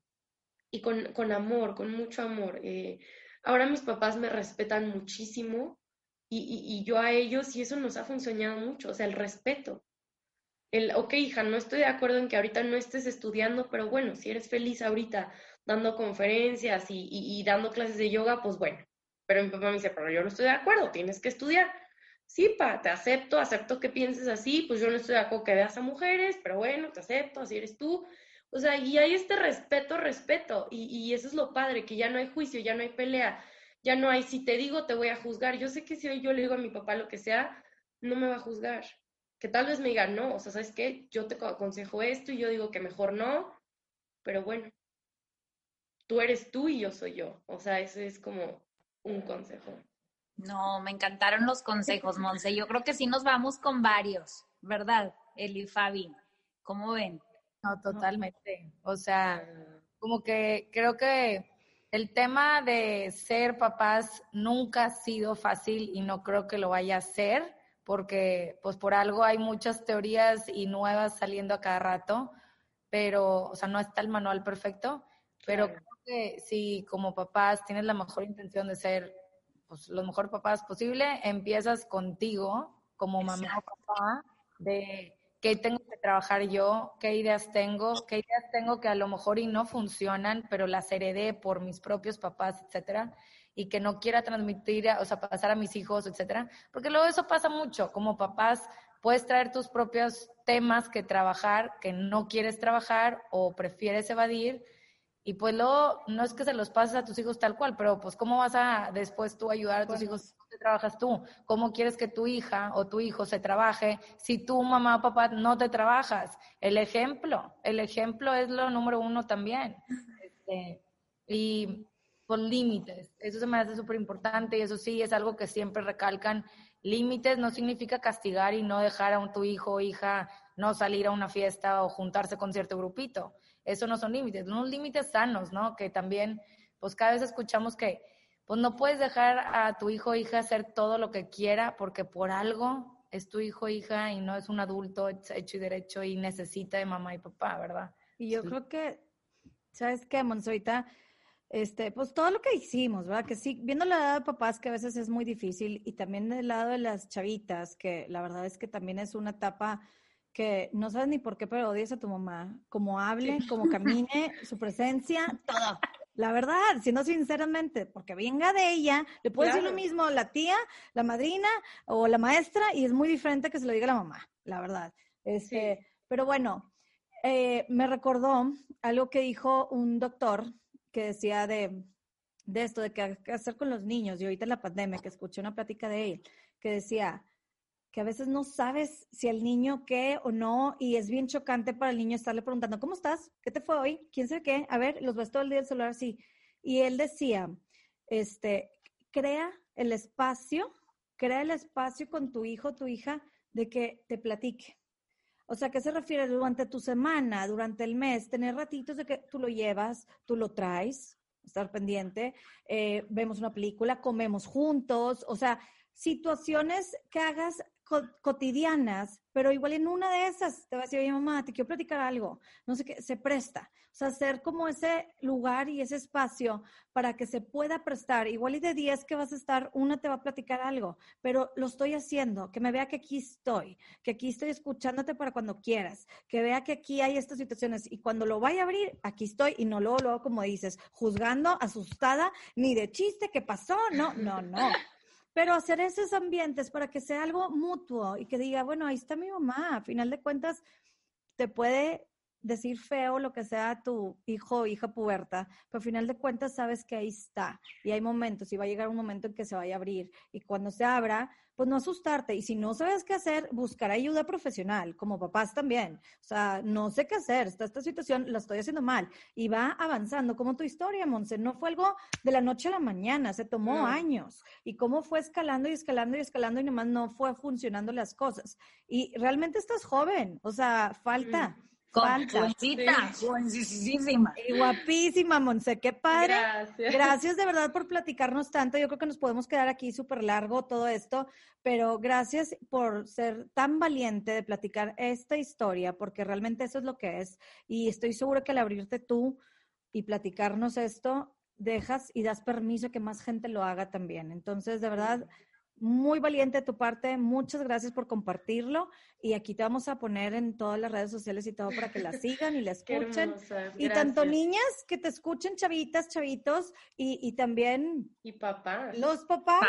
y con, amor, con mucho amor. Eh, ahora mis papás me respetan muchísimo y, y, yo a ellos y eso nos ha funcionado mucho, o sea, el respeto. El, ok, hija, no estoy de acuerdo en que ahorita no estés estudiando, pero bueno, si eres feliz ahorita dando conferencias y, dando clases de yoga, pues bueno. Pero mi papá me dice, pero yo no estoy de acuerdo, tienes que estudiar. Sí, pa, te acepto, acepto que pienses así, pues yo no estoy de acuerdo que veas a mujeres, pero bueno, te acepto, así eres tú. O sea, y hay este respeto, respeto, y, y eso es lo padre, que ya no hay juicio, ya no hay pelea, ya no hay, si te digo, te voy a juzgar. Yo sé que si hoy yo le digo a mi papá lo que sea, no me va a juzgar. Que tal vez me diga, no, o sea, ¿sabes qué? Yo te aconsejo esto y yo digo que mejor no, pero bueno, tú eres tú y yo soy yo. O sea, eso es como un consejo. No, me encantaron los consejos, Monse. Yo creo que sí nos vamos con varios, ¿verdad? Eli y Fabi. ¿Cómo ven? No, totalmente. O sea, como que creo que el tema de ser papás nunca ha sido fácil y no creo que lo vaya a ser, porque pues por algo hay muchas teorías y nuevas saliendo a cada rato, pero, o sea, no está el manual perfecto, pero si como papás tienes la mejor intención de ser pues, los mejores papás posible, empiezas contigo como mamá o papá de qué tengo que trabajar yo, qué ideas tengo, qué ideas tengo que a lo mejor y no funcionan, pero las heredé por mis propios papás, etcétera, y que no quiera transmitir, o sea, pasar a mis hijos, etcétera, porque luego eso pasa mucho, como papás puedes traer tus propios temas que trabajar, que no quieres trabajar o prefieres evadir, y pues luego, no es que se los pases a tus hijos tal cual, pero pues cómo vas a después tú ayudar a tus hijos ¿Cómo trabajas tú? ¿Cómo quieres que tu hija o tu hijo se trabaje si tú, mamá o papá, no te trabajas? El ejemplo, el ejemplo es lo número uno también. Este, y con límites, eso se me hace súper importante y eso sí es algo que siempre recalcan. Límites no significa castigar y no dejar a un, tu hijo o hija no salir a una fiesta o juntarse con cierto grupito eso no son límites, son unos límites sanos, ¿no? Que también, pues cada vez escuchamos que, pues no puedes dejar a tu hijo o hija hacer todo lo que quiera porque por algo es tu hijo o hija y no es un adulto hecho y derecho y necesita de mamá y papá, ¿verdad? Y yo creo que, ¿sabes qué, Monzoita? Este, pues todo lo que hicimos, ¿verdad? Que sí, viendo la edad de papás que a veces es muy difícil y también del lado de las chavitas, que la verdad es que también es una etapa que no sabes ni por qué, pero odias a tu mamá. Como hable, como camine, su presencia, todo. La verdad, siendo sinceramente, porque venga de ella, le puede decir lo mismo la tía, la madrina o la maestra y es muy diferente que se lo diga la mamá, la verdad. Este, Pero bueno, eh, me recordó algo que dijo un doctor que decía de, de esto, de qué hacer con los niños, y ahorita en la pandemia, que escuché una plática de él, que decía, que a veces no sabes si el niño qué o no, y es bien chocante para el niño estarle preguntando, ¿cómo estás? ¿Qué te fue hoy? ¿Quién sabe qué? A ver, los ves todo el día el celular así. Y él decía, este, crea el espacio, crea el espacio con tu hijo, tu hija, de que te platique. O sea, ¿qué se refiere? Durante tu semana, durante el mes, tener ratitos de que tú lo llevas, tú lo traes, estar pendiente, eh, vemos una película, comemos juntos, o sea, situaciones que hagas cotidianas, pero igual en una de esas te va a decir, oye mamá, te quiero platicar algo, no sé qué, se presta. O sea, hacer como ese lugar y ese espacio para que se pueda prestar. Igual y de 10 que vas a estar, una te va a platicar algo, pero lo estoy haciendo, que me vea que aquí estoy, que aquí estoy escuchándote para cuando quieras, que vea que aquí hay estas situaciones y cuando lo vaya a abrir, aquí estoy y no luego, luego como dices, juzgando, asustada, ni de chiste que pasó, no, no, no. Pero hacer esos ambientes para que sea algo mutuo y que diga, bueno, ahí está mi mamá, a final de cuentas te puede decir feo lo que sea tu hijo o hija puberta, pero al final de cuentas sabes que ahí está y hay momentos y va a llegar un momento en que se vaya a abrir y cuando se abra, pues no asustarte y si no sabes qué hacer, buscar ayuda profesional, como papás también. O sea, no sé qué hacer, está esta situación, la estoy haciendo mal y va avanzando, como tu historia, Monse, no fue algo de la noche a la mañana, se tomó años y cómo fue escalando y escalando y escalando y nomás no fue funcionando las cosas. Y realmente estás joven, o sea, falta. Jovencita, jovencísima. Y guapísima, Monse, qué padre. Gracias. Gracias de verdad por platicarnos tanto. Yo creo que nos podemos quedar aquí súper largo todo esto, pero gracias por ser tan valiente de platicar esta historia, porque realmente eso es lo que es. Y estoy segura que al abrirte tú y platicarnos esto, dejas y das permiso que más gente lo haga también. Entonces, de verdad, muy valiente de tu parte, muchas gracias por compartirlo y aquí te vamos a poner en todas las redes sociales y todo para que la sigan y la escuchen. y tanto niñas que te escuchen, chavitas, chavitos y, también... Y papás. Los papás,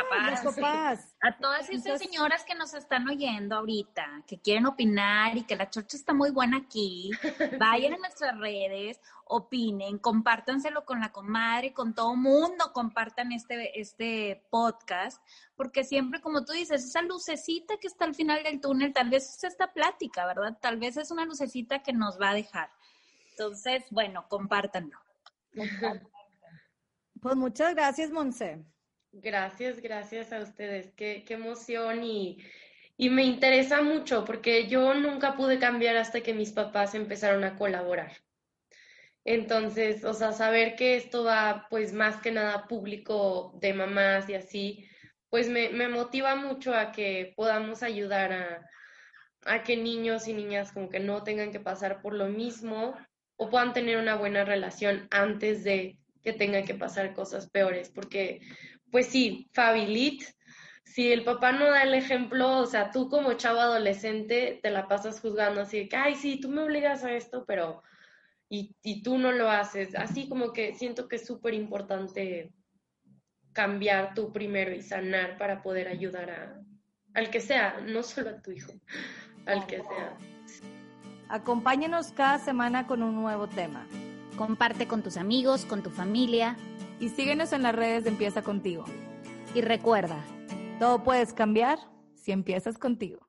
los papás. A todas esas señoras que nos están oyendo ahorita, que quieren opinar y que la chorcha está muy buena aquí, vayan a nuestras redes opinen, compártanselo con la comadre, con todo mundo, compartan este, este podcast, porque siempre, como tú dices, esa lucecita que está al final del túnel, tal vez es esta plática, ¿verdad? Tal vez es una lucecita que nos va a dejar. Entonces, bueno, compártanlo. Pues muchas gracias, Monse. Gracias, gracias a ustedes. Qué, qué emoción y, y me interesa mucho porque yo nunca pude cambiar hasta que mis papás empezaron a colaborar. Entonces, o sea, saber que esto va pues más que nada público de mamás y así, pues me, motiva mucho a que podamos ayudar a, a que niños y niñas como que no tengan que pasar por lo mismo o puedan tener una buena relación antes de que tengan que pasar cosas peores, porque pues sí, Fabilit, si el papá no da el ejemplo, o sea, tú como chavo adolescente te la pasas juzgando así de que, ay, sí, tú me obligas a esto, pero y, tú no lo haces. Así como que siento que es súper importante cambiar tú primero y sanar para poder ayudar a, al que sea, no solo a tu hijo, al que sea. Acompáñanos cada semana con un nuevo tema. Comparte con tus amigos, con tu familia. Y síguenos en las redes de Empieza contigo. Y recuerda, todo puedes cambiar si empiezas contigo.